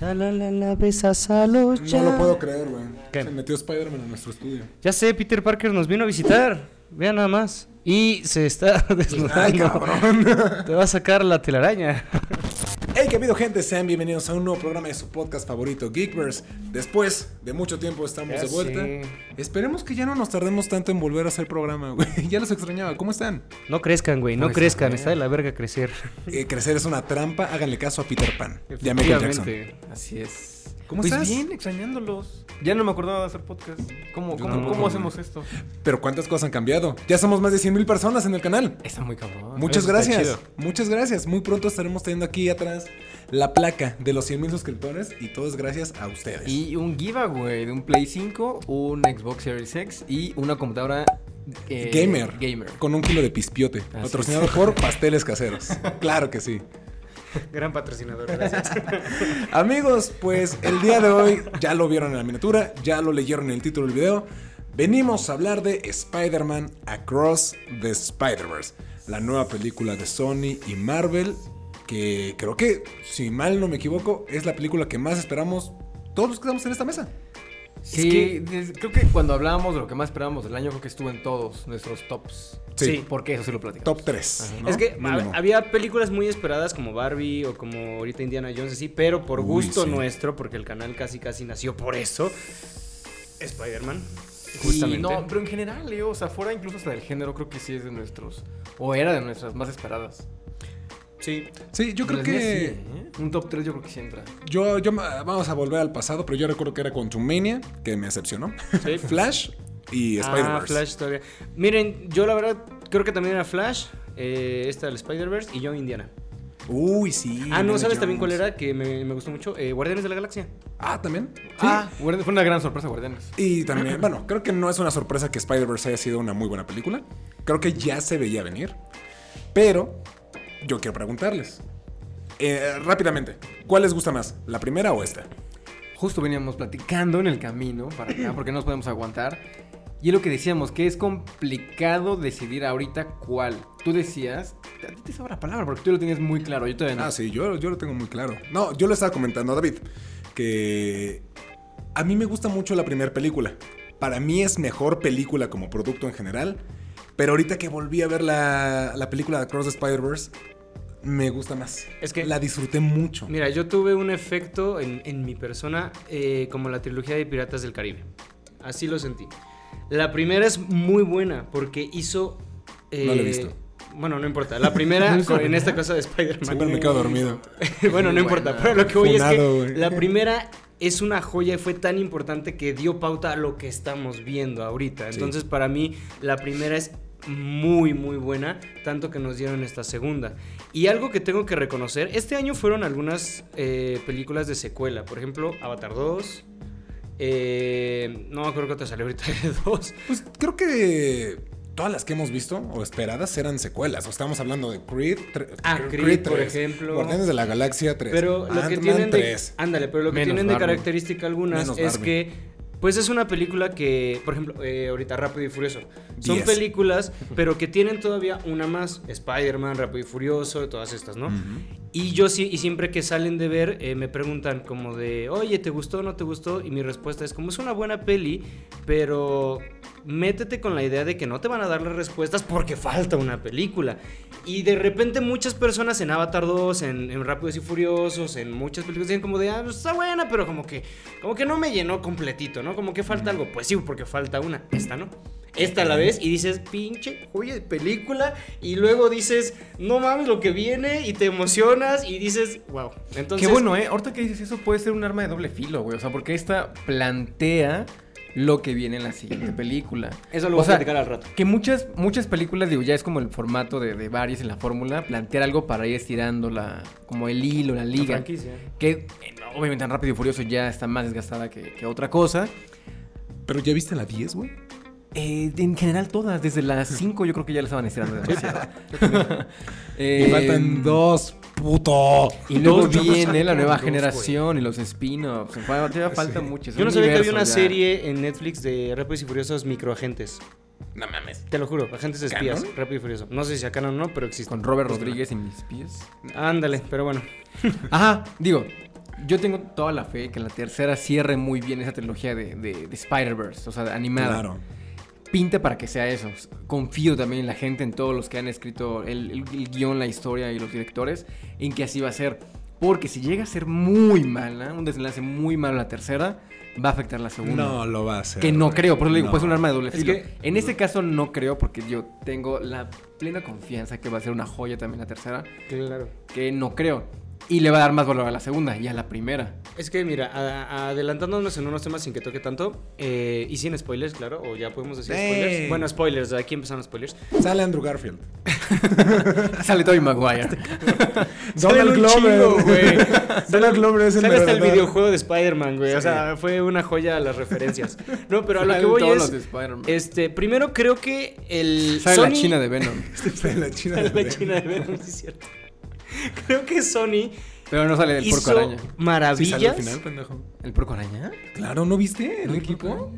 Ya la la la besas a los No lo puedo creer, güey. Se metió Spider-Man en nuestro estudio. Ya sé, Peter Parker nos vino a visitar. Vean nada más. Y se está desnudando. Ay, cabrón. Te va a sacar la telaraña. Hey, qué habido gente, sean bienvenidos a un nuevo programa de su podcast favorito, Geekverse. Después de mucho tiempo estamos Ya de vuelta. Esperemos que ya no nos tardemos tanto en volver a hacer programa, güey. Ya los extrañaba. ¿Cómo están? No crezcan, güey. No Pues, crezcan. ver. Está de la verga crecer. Eh, crecer es una trampa. Háganle caso a Peter Pan. Ya Michael Jackson. Así es. ¿Cómo pues estás? bien, extrañándolos. Ya no me acordaba de hacer podcast. ¿Cómo, cómo, hacemos esto? Pero cuántas cosas han cambiado. Ya somos más de 100 mil personas en el canal. Está muy cabrón. Muchas eso gracias. Muchas gracias. Muy pronto estaremos teniendo aquí atrás la placa de los 100 mil suscriptores y todo es gracias a ustedes. Y un giveaway de un Play 5, un Xbox Series X y una computadora eh, Gamer. Gamer. Con un kilo de pispiote. Así patrocinado es. por Pasteles Caseros. claro que sí. Gran patrocinador, gracias. Amigos, pues el día de hoy ya lo vieron en la miniatura, ya lo leyeron en el título del video. Venimos a hablar de Spider-Man Across the Spider-Verse, la nueva película de Sony y Marvel, que creo que, si mal no me equivoco, es la película que más esperamos todos los que estamos en esta mesa. Sí, que- creo que cuando hablábamos de lo que más esperábamos del año, creo que estuvo en todos nuestros tops. Sí. Porque eso sí lo platicamos. Top 3. Es que a- había películas muy esperadas como Barbie o como ahorita Indiana Jones, así, pero por Uy, gusto sí. nuestro, porque el canal casi casi nació por eso. Spider-Man. Sí, Justamente. no, pero en general, Leo, o sea, fuera incluso hasta del género, creo que sí es de nuestros, o era de nuestras más esperadas. Sí. Sí, yo creo que... sí, ¿eh? Un top 3 yo creo que sí entra. Yo, yo, vamos a volver al pasado, pero yo recuerdo que era Quantumania, que me decepcionó. Sí. Flash y Ah, Spider-Verse. Flash todavía. Miren, yo la verdad creo que también era Flash, eh, esta del Spider-Verse y yo Indiana. Uy, sí. ah, no, ¿sabes también cuál era? Que me, me gustó mucho. Eh, Guardianes de la Galaxia. Ah, también. Ah, Guardi- fue una gran sorpresa, Guardianes. Y también, bueno, creo que no es una sorpresa que Spider-Verse haya sido una muy buena película. Creo que ya se veía venir. Pero yo quiero preguntarles. eh, rápidamente, ¿cuál les gusta más? ¿La primera o esta? Justo veníamos platicando en el camino para acá, porque no nos podemos aguantar. Y es lo que decíamos, que es complicado decidir ahorita cuál. Tú decías, a ti te sobra palabra, porque tú lo tenías muy claro, yo todavía no. Ah, sí, yo, yo lo tengo muy claro. No, yo lo estaba comentando a David, que a mí me gusta mucho la primera película. Para mí es mejor película como producto en general. Pero ahorita que volví a ver la, la película de Across the Spider-Verse, me gusta más. Es que- La disfruté mucho. Mira, yo tuve un efecto en, en mi persona eh, como la trilogía de Piratas del Caribe. Así lo sentí. La primera es muy buena porque hizo... eh, No la he visto. Bueno, no importa. La primera ¿No hizo en esta cosa de Spider-Man. Siempre me quedo dormido. bueno, no importa. buena. Pero lo que voy es Funado, que güey. la primera es una joya y fue tan importante que dio pauta a lo que estamos viendo ahorita. Sí. Entonces, para mí, la primera es muy, muy buena, tanto que nos dieron esta segunda. Y algo que tengo que reconocer, este año fueron algunas eh, películas de secuela. Por ejemplo, Avatar 2. eh, no me acuerdo cuánto salió ahorita de 2. Pues creo que todas las que hemos visto o esperadas eran secuelas. O estamos hablando de Creed, tre- Ah, Creed, por 3, ejemplo. Guardianes de la Galaxia 3. Pero lo que tienen de, 3. ándale, pero lo que tienen de característica algunas Menos es Barbie. que pues es una película que, por ejemplo, eh, ahorita Rápido y Furioso. Son películas, pero que tienen todavía una más, Spider-Man, Rápido y Furioso, todas estas, ¿no? Y yo sí, y siempre que salen de ver, eh, me preguntan como de, oye, ¿te gustó o no te gustó? Y mi respuesta es como es una buena peli, pero métete con la idea de que no te van a dar las respuestas porque falta una película. Y de repente muchas personas en Avatar 2, en, en Rápidos y Furiosos, en muchas películas dicen como de, ah, pues está buena, pero como que, como que no me llenó completito, ¿no? Como que falta algo. Pues sí, porque falta una. Esta, ¿no? Esta la ves y dices, pinche joya de película. Y luego dices, no mames lo que viene y te y dices, wow. Entonces, Qué bueno, ¿eh? Ahorita que dices eso puede ser un arma de doble filo, güey. O sea, porque esta plantea lo que viene en la siguiente película. Eso lo O voy a sea, platicar al rato. Que muchas, muchas películas, digo, ya es como el formato de, de varios en la fórmula, plantear algo para ir estirando la, como el hilo, la La liga. franquicia. que eh, obviamente en Rápido y Furioso ya está más desgastada que, que otra cosa. Pero ya viste la 10, güey. Eh, en general todas, desde las 5 yo creo que ya la estaban estirando demasiado. Eh, Me faltan dos, puto. Y luego viene la nueva dos, generación y los spin-offs. Todavía todavía falta mucho. es Yo no sabía que había una ya. serie en Netflix de Rápidos y Furiosos microagentes. No mames. Te lo juro, agentes espías, ¿Canon? Rápido y Furioso. No sé si acá no, no, pero existe. Con Robert Rodríguez y mis pies. Ándale, pero bueno. Ajá, digo, Yo tengo toda la fe que la tercera cierre muy bien esa trilogía de, de- de Spider-Verse, o sea, de animada. Claro. Pinta para que sea eso. Confío también en la gente, en todos los que han escrito el, el- el guion, la historia y los directores, en que así va a ser. Porque si llega a ser muy mala, un desenlace muy malo la tercera, va a afectar la segunda. No lo va a hacer. Que no creo, por eso le digo, No. pues es un arma de doble Es filo. que- en este caso no creo, porque yo tengo la plena confianza que va a ser una joya también la tercera, Claro. que no creo. Y le va a dar más valor a la segunda y a la primera. Es que mira, a- a- adelantándonos en unos temas sin que toque tanto, eh, y sin spoilers, claro, o ya podemos decir ¡Ey! spoilers. Bueno, spoilers, aquí empezaron los spoilers. Sale Andrew Garfield. Sale Tobey Maguire. Chingo, güey. Donald Glover es el Sale hasta el videojuego de Spider-Man, güey. O sea, fue una joya a las referencias. No, pero a lo que voy todos es. los de Spider-Man. Este, primero creo que el. Sale la china de Venom. la China Sale de la china de Venom, sí es cierto. Creo que Sony Pero no sale el porco araña. Sí, maravillas. sale al final, pendejo. ¿El porco araña? Claro, ¿no viste el equipo?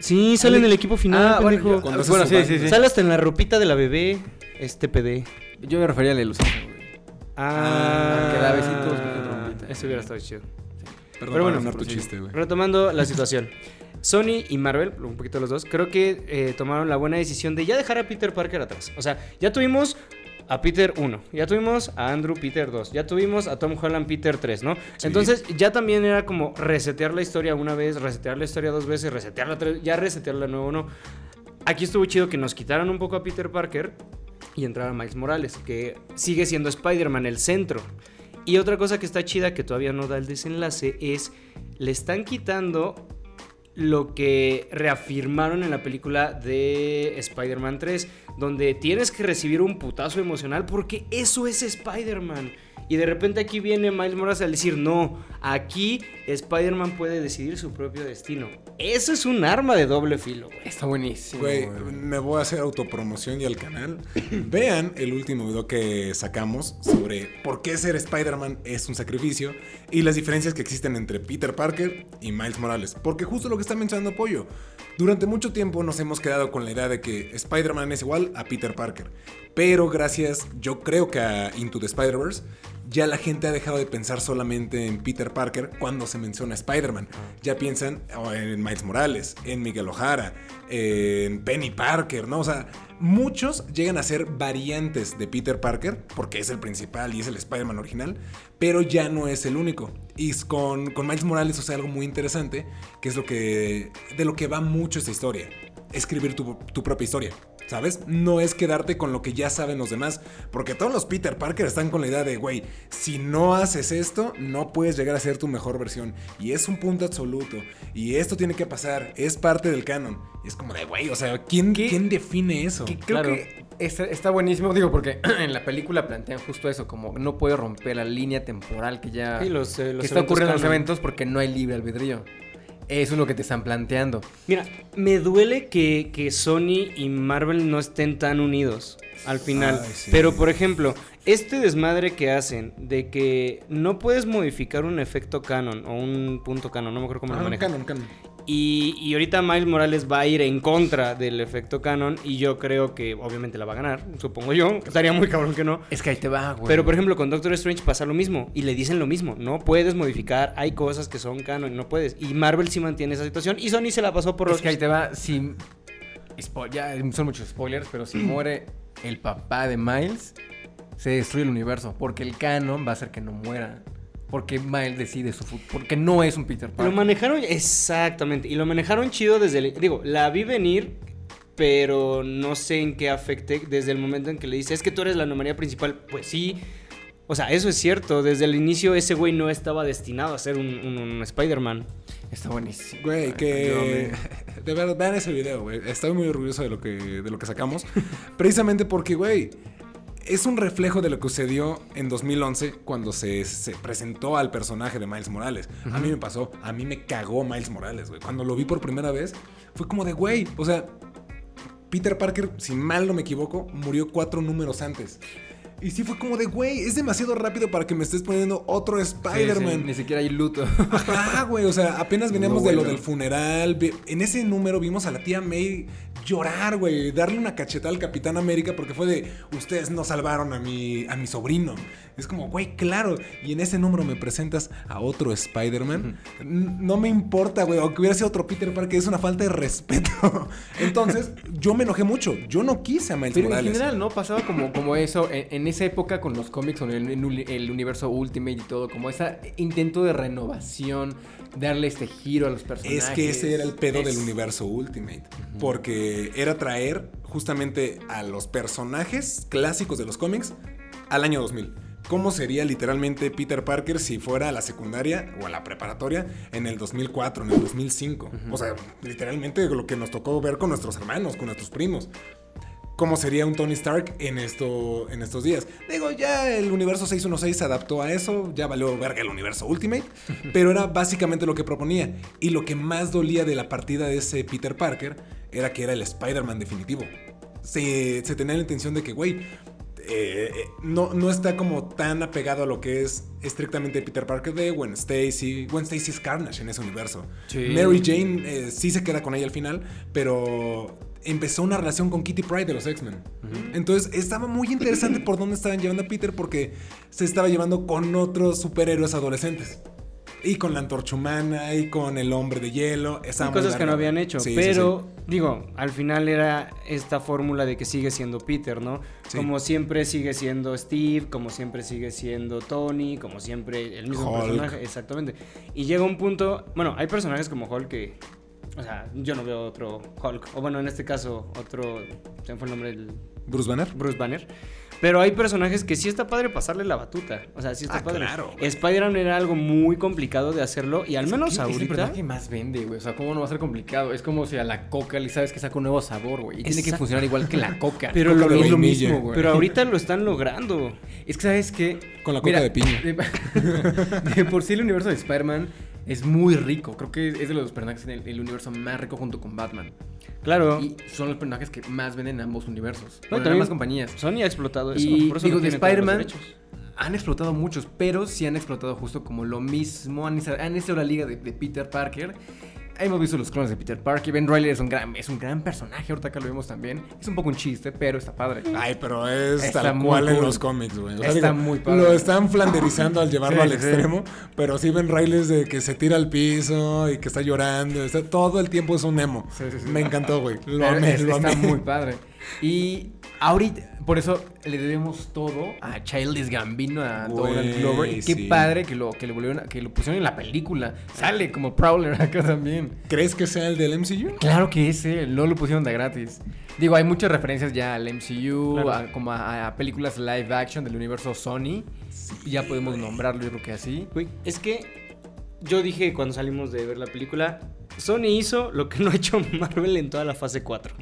Sí, sale en el equipo final, Ah, bueno, pendejo. yo- bueno, su sí, sí, sí. Sale hasta en la ropita de la bebé, este PD. Yo me refería al de Lucero, güey. Ah, que da besitos con trompita. Eso hubiera estado chido. Perdón Pero bueno, tu chiste, güey. Retomando la situación. Sony y Marvel, un poquito los dos, creo que eh, tomaron la buena decisión de ya dejar a Peter Parker atrás. O sea, ya tuvimos a Peter 1, ya tuvimos a Andrew Peter 2, ya tuvimos a Tom Holland Peter 3, ¿no? Sí. Entonces ya también era como resetear la historia una vez, resetear la historia dos veces, resetearla tres, ya resetearla de nuevo, ¿no? Aquí estuvo chido que nos quitaran un poco a Peter Parker y entrara Miles Morales, que sigue siendo Spider-Man el centro. Y otra cosa que está chida, que todavía no da el desenlace, es le están quitando lo que reafirmaron en la película de Spider-Man 3, donde tienes que recibir un putazo emocional porque eso es Spider-Man. Y de repente aquí viene Miles Morales al decir, no, aquí Spider-Man puede decidir su propio destino. Eso es un arma de doble filo, güey. Está buenísimo. Güey, güey. me voy a hacer autopromoción y al canal. Vean el último video que sacamos sobre por qué ser Spider-Man es un sacrificio y las diferencias que existen entre Peter Parker y Miles Morales. Porque justo lo que está mencionando Pollo. Durante mucho tiempo nos hemos quedado con la idea de que Spider-Man es igual a Peter Parker. Pero gracias, yo creo que a Into the Spider-Verse, ya la gente ha dejado de pensar solamente en Peter Parker cuando se menciona Spider-Man. Ya piensan oh, en Miles Morales, en Miguel Ojara, en Penny Parker, ¿no? O sea, muchos llegan a ser variantes de Peter Parker, porque es el principal y es el Spider-Man original, pero ya no es el único. Y con, con Miles Morales, o sea, algo muy interesante, que es lo que, de lo que va mucho esta historia, escribir tu, tu propia historia. ¿Sabes? No es quedarte con lo que ya saben los demás. Porque todos los Peter Parker están con la idea de, güey, si no haces esto, no puedes llegar a ser tu mejor versión. Y es un punto absoluto. Y esto tiene que pasar. Es parte del canon. Y es como de, güey, o sea, ¿quién. ¿quién define eso? Que creo Claro. que está, está buenísimo, digo, porque en la película plantean justo eso, como no puede romper la línea temporal que ya Sí, los, eh, los que está ocurriendo en los eventos porque no hay libre albedrío. Eso es lo que te están planteando. Mira, me duele que, que Sony y Marvel no estén tan unidos al final. Ay, sí. Pero, por ejemplo, este desmadre que hacen de que no puedes modificar un efecto canon o un punto canon, no me acuerdo cómo Ah, lo manejan. canon, canon. Y, y ahorita Miles Morales va a ir en contra del efecto canon y yo creo que obviamente la va a ganar, supongo yo. Estaría muy cabrón que no. Es que ahí te va, güey. Pero por ejemplo con Doctor Strange pasa lo mismo y le dicen lo mismo, no puedes modificar, hay cosas que son canon, no puedes. Y Marvel sí mantiene esa situación y Sony se la pasó por es los que ahí te va, si... ya son muchos spoilers, pero si muere el papá de Miles, se destruye el universo. Porque el canon va a hacer que no muera. Porque Miles decide su futuro. Porque no es un Peter Lo Parker. manejaron exactamente y lo manejaron chido desde el digo, la vi venir pero no sé en qué afecte desde el momento en que le dice, "Es que tú eres la anomalía principal." Pues sí. O sea, eso es cierto, desde el inicio ese güey no estaba destinado a ser un, un- un Spider-Man. Está buenísimo. Güey, que. De verdad, vean ese video, güey. Estoy muy orgulloso de lo que, de lo que sacamos. Precisamente porque, güey, es un reflejo de lo que sucedió en 2011 cuando se, se presentó al personaje de Miles Morales. A mí me pasó, a mí me cagó Miles Morales, güey. Cuando lo vi por primera vez, fue como de, güey, o sea, Peter Parker, si mal no me equivoco, murió cuatro números antes. Y sí fue como de, güey, es demasiado rápido para que me estés poniendo otro Sí, sí, Spider-Man. ni siquiera hay luto. Ajá, güey, o sea, apenas veníamos No, de lo del funeral. En ese número vimos a la tía May llorar, güey, darle una cachetada al Capitán América porque fue de, ustedes no salvaron a mi, a mi sobrino. Es como, güey, claro, y en ese número me presentas a otro Spider-Man. No me importa, güey, o que hubiera sido otro Peter Parker, es una falta de respeto. Entonces, yo me enojé mucho, yo no quise a Miles Pero en Morales. general, ¿no? Pasaba como, como eso en, en esa época con los cómics, con el, en el universo Ultimate y todo, como ese intento de renovación, darle este giro a los personajes. Es que ese era el pedo Es- del universo Ultimate. Porque era traer justamente a los personajes clásicos de los cómics al año 2000. ¿Cómo sería literalmente Peter Parker si fuera a la secundaria o a la preparatoria en el 2004, en el 2005? O sea, literalmente lo que nos tocó ver con nuestros hermanos, con nuestros primos. ¿Cómo sería un Tony Stark en, esto, en estos días? Digo, ya el universo 616 se adaptó a eso, ya valió verga el universo Ultimate, pero era básicamente lo que proponía. Y lo que más dolía de la partida de ese Peter Parker era que era el Spider-Man definitivo. Se, se tenía la intención de que, güey, eh, eh, no, no está como tan apegado a lo que es estrictamente Peter Parker de Gwen Stacy. Gwen Stacy es Carnage en ese universo. Sí. Mary Jane eh, sí se queda con ella al final, pero empezó una relación con Kitty Pryde de los X-Men. Entonces estaba muy interesante por dónde estaban llevando a Peter porque se estaba llevando con otros superhéroes adolescentes. Y con la antorcha humana y con el hombre de hielo. Muy cosas que no habían hecho. Sí, sí, pero, digo, al final era esta fórmula de que sigue siendo Peter, ¿no? Como siempre sigue siendo Steve, como siempre sigue siendo Tony, como siempre el mismo Hulk. personaje. Exactamente. Y llega un punto. Bueno, hay personajes como Hulk que. O sea, yo no veo otro Hulk. O bueno, en este caso, otro. ¿Se me fue el nombre del. Bruce Banner. Bruce Banner. Pero hay personajes que sí está padre pasarle la batuta. O sea, sí está Ah, padre. claro. Spider-Man era algo muy complicado de hacerlo. Y al menos Es el ahorita. personaje que más vende, güey. O sea, ¿cómo no va a ser complicado? Es como si a la coca le sabes que saca un nuevo sabor, güey. Y tiene que funcionar igual que la coca. Pero Coca lo mismo, vainilla, mismo, güey. Pero ahorita lo están logrando. Es que, ¿sabes qué? Con la coca de piña. De, de por sí el universo de Spider-Man es muy rico. Creo que es de los personajes en el, el universo más rico junto con Batman. Claro. Y son los personajes que más venden en ambos universos. No, Bueno, en ambas compañías. Sony ha explotado eso. Y por eso digo, no de Spider-Man han explotado muchos, pero sí han explotado justo como lo mismo. Han, han hecho la liga de, de Peter Parker. Hemos visto los clones de Peter Parker. Ben Riley es un gran, es un gran personaje. Ahorita acá lo vemos también. Es un poco un chiste, pero está padre. Ay, pero es Está tal cual en los cómics, güey. O Está muy padre. Lo están flanderizando al llevarlo Sí, al sí. extremo, pero sí ven Riley de que se tira al piso y que está llorando. Está, todo el tiempo es un emo. Sí, sí, sí. Me encantó, güey. Lo amé, es- lo está amé. muy padre. Y ahorita, por eso le debemos todo a Childish Gambino, a Donald Glover. Y qué sí. padre que lo, que lo volvieron, a- que lo pusieron en la película. Sale como Prowler acá también. ¿Crees que sea el del MCU? Claro que ese, no lo pusieron de gratis. Digo, hay muchas referencias ya al MCU, Claro. a- como a, a películas live action del universo Sony. ya podemos nombrarlo, yo creo que así. Güey, es que yo dije cuando salimos de ver la película, Sony hizo lo que no ha hecho Marvel en toda la fase 4.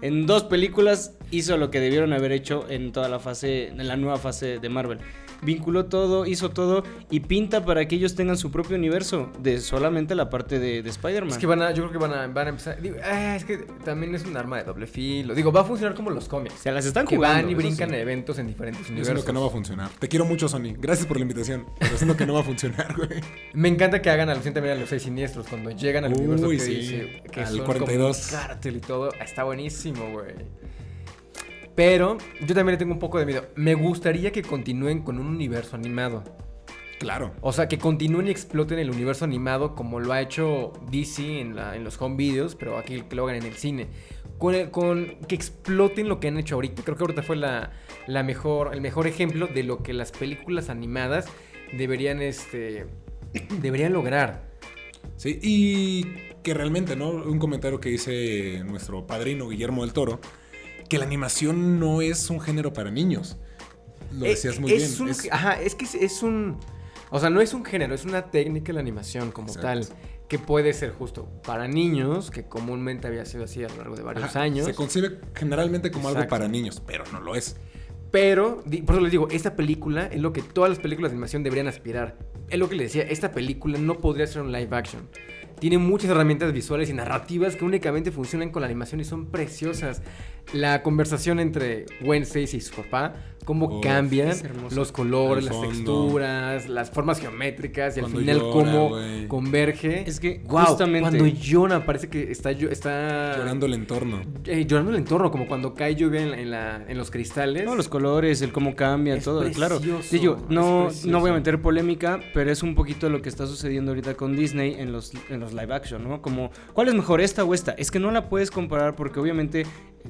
En dos películas hizo lo que debieron haber hecho en toda la fase, en la nueva fase de Marvel. Vinculó todo, hizo todo y pinta para que ellos tengan su propio universo de solamente la parte de, de Spider-Man. Es que van a, yo creo que van a, van a empezar. Digo, ah, es que también es un arma de doble filo. Digo, va a funcionar como los cómics. Se las están que jugando. van y eso brincan sí. en eventos en diferentes Yo universos. siento que no va a funcionar. Te quiero mucho, Sony. Gracias por la invitación. Pero siento que no va a funcionar, güey. Me encanta que hagan alusión también a los seis siniestros cuando llegan al Uy, universo que sí, dice que al son 42. como un cártel y todo. Está buenísimo, güey. Pero yo también le tengo un poco de miedo. Me gustaría que continúen con un universo animado. Claro. O sea, que continúen y exploten el universo animado como lo ha hecho DC en, la- en los home videos, pero aquí que lo hagan en el cine. Con, el- con que exploten lo que han hecho ahorita. Creo que ahorita fue la, la mejor, el mejor ejemplo de lo que las películas animadas deberían, este, deberían lograr. Sí, y que realmente, ¿no? Un comentario que dice nuestro padrino Guillermo del Toro, que la animación no es un género para niños. Lo Eh, decías muy es bien. un- es- Ajá, es que es, es un... O sea, no es un género, es una técnica la animación como Exacto. tal. Que puede ser justo para niños, que comúnmente había sido así a lo largo de varios Ajá, años. Se concibe generalmente como algo para niños, pero no lo es. Pero, por eso les digo, esta película es lo que todas las películas de animación deberían aspirar. Es lo que les decía, esta película no podría ser un live action. Tiene muchas herramientas visuales y narrativas que únicamente funcionan con la animación y son preciosas. La conversación entre Stacy y su papá cómo Uf, cambian los colores, las texturas, las formas geométricas y Cuando al final llora, cómo converge. Es que Guau, justamente- cuando llora parece que está, llo- está Llorando el entorno. eh, llorando el entorno, como cuando cae lluvia en, la- en la- en los cristales. No, los colores, el cómo cambia, Es todo, claro. precioso, Digo, es no, no voy a meter polémica, pero es un poquito lo que está sucediendo ahorita con Disney en los, en los live action, ¿no? Como, ¿cuál es mejor, esta o esta? Es que no la puedes comparar porque obviamente,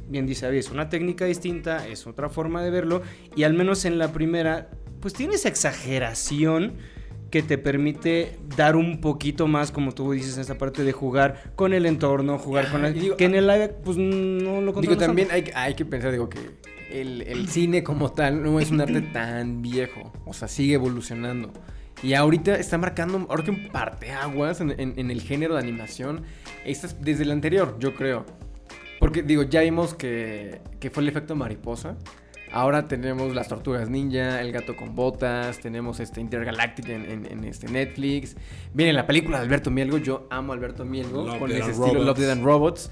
bien dice Abby, es una técnica distinta, es otra forma de verlo, y al menos en la primera, pues tiene esa exageración que te permite dar un poquito más, como tú dices, esa parte de jugar con el entorno, jugar con y digo, que en el live, pues no lo Digo, también hay, hay que pensar, digo, que el, el cine como tal no es un arte tan viejo. O sea, sigue evolucionando. Y ahorita está marcando, ahora que un parteaguas en, en, en el género de animación. Esta es desde el anterior, yo creo. Porque, digo, ya vimos que, que fue el efecto mariposa. Ahora tenemos las tortugas ninja, el gato con botas, tenemos este Intergalactic en, en- en este Netflix. Viene la película de Alberto Mielgo, yo amo a Alberto Mielgo Love, con ese estilo Robots. Love, Death and Robots.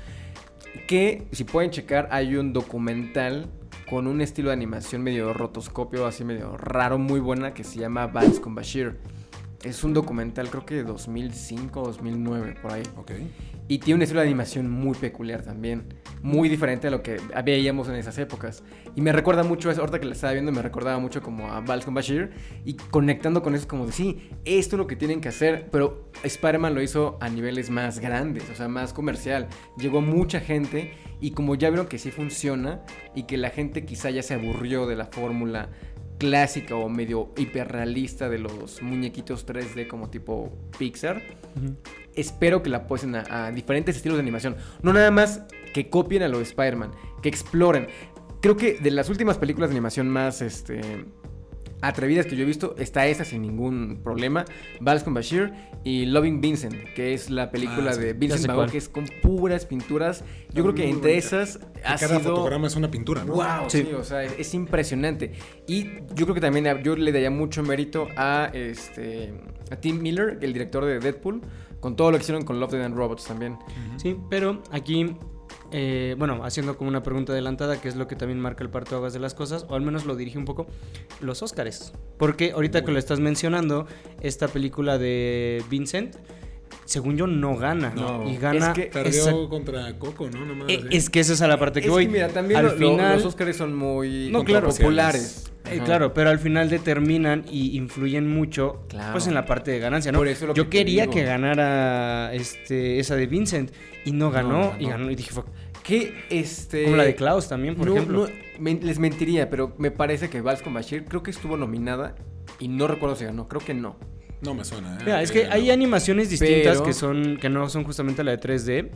Que si pueden checar, hay un documental con un estilo de animación medio rotoscopio, así medio raro, muy buena, que se llama Vals con Bashir. Es un documental, creo que de 2005 2009, por ahí. Ok. Y tiene un estilo de animación muy peculiar también. Muy diferente a lo que veíamos en esas épocas. Y me recuerda mucho, a eso, ahorita que la estaba viendo, me recordaba mucho como a Vals con Bashir. Y conectando con eso, como de sí, esto es lo que tienen que hacer. Pero Spider-Man lo hizo a niveles más grandes, o sea, más comercial. Llegó mucha gente. Y como ya vieron que sí funciona, y que la gente quizá ya se aburrió de la fórmula clásica o medio hiperrealista de los muñequitos 3D como tipo Pixar. Espero que la apuesten a, a diferentes estilos de animación. No nada más que copien a lo de Spider-Man, que exploren. Creo que de las últimas películas de animación más este, atrevidas que yo he visto, está esa sin ningún problema. Vals con Bashir y Loving Vincent, que es la película Ah, sí. de Vincent Van. Gogh, que es con puras pinturas. Yo creo que entre esas ha Cada sido... fotograma es una pintura, ¿no? Wow, Sí. sí. o sea, es, es impresionante. Y yo creo que también yo le daría mucho mérito a este a Tim Miller, el director de Deadpool, con todo lo que hicieron con Love Death and Robots también. Sí, pero aquí, eh, bueno, haciendo como una pregunta adelantada, que es lo que también marca el parto de las cosas, o al menos lo dirige un poco, los Óscares. Porque ahorita que lo estás mencionando, esta película de Vincent, según yo, no gana. No. y gana. Es que Perdió contra Coco, ¿no? Nomás Eh, es que esa es a la parte que Es voy. mira, también al lo- final, los Oscars son muy No, claro. populares. Eh, claro, pero al final determinan y influyen mucho Claro. pues en la parte de ganancia, ¿no? Por eso lo Yo que quería que ganara este esa de Vincent y no ganó, y ganó y dije, "Fuck". Que este como la de Klaus también, por no, ejemplo. les mentiría, pero me parece que Vals con Bashir creo que estuvo nominada y no recuerdo si ganó, creo que no. No me suena, ¿eh? Mira, es que hay animaciones distintas Pero- que son que no son justamente la de 3D.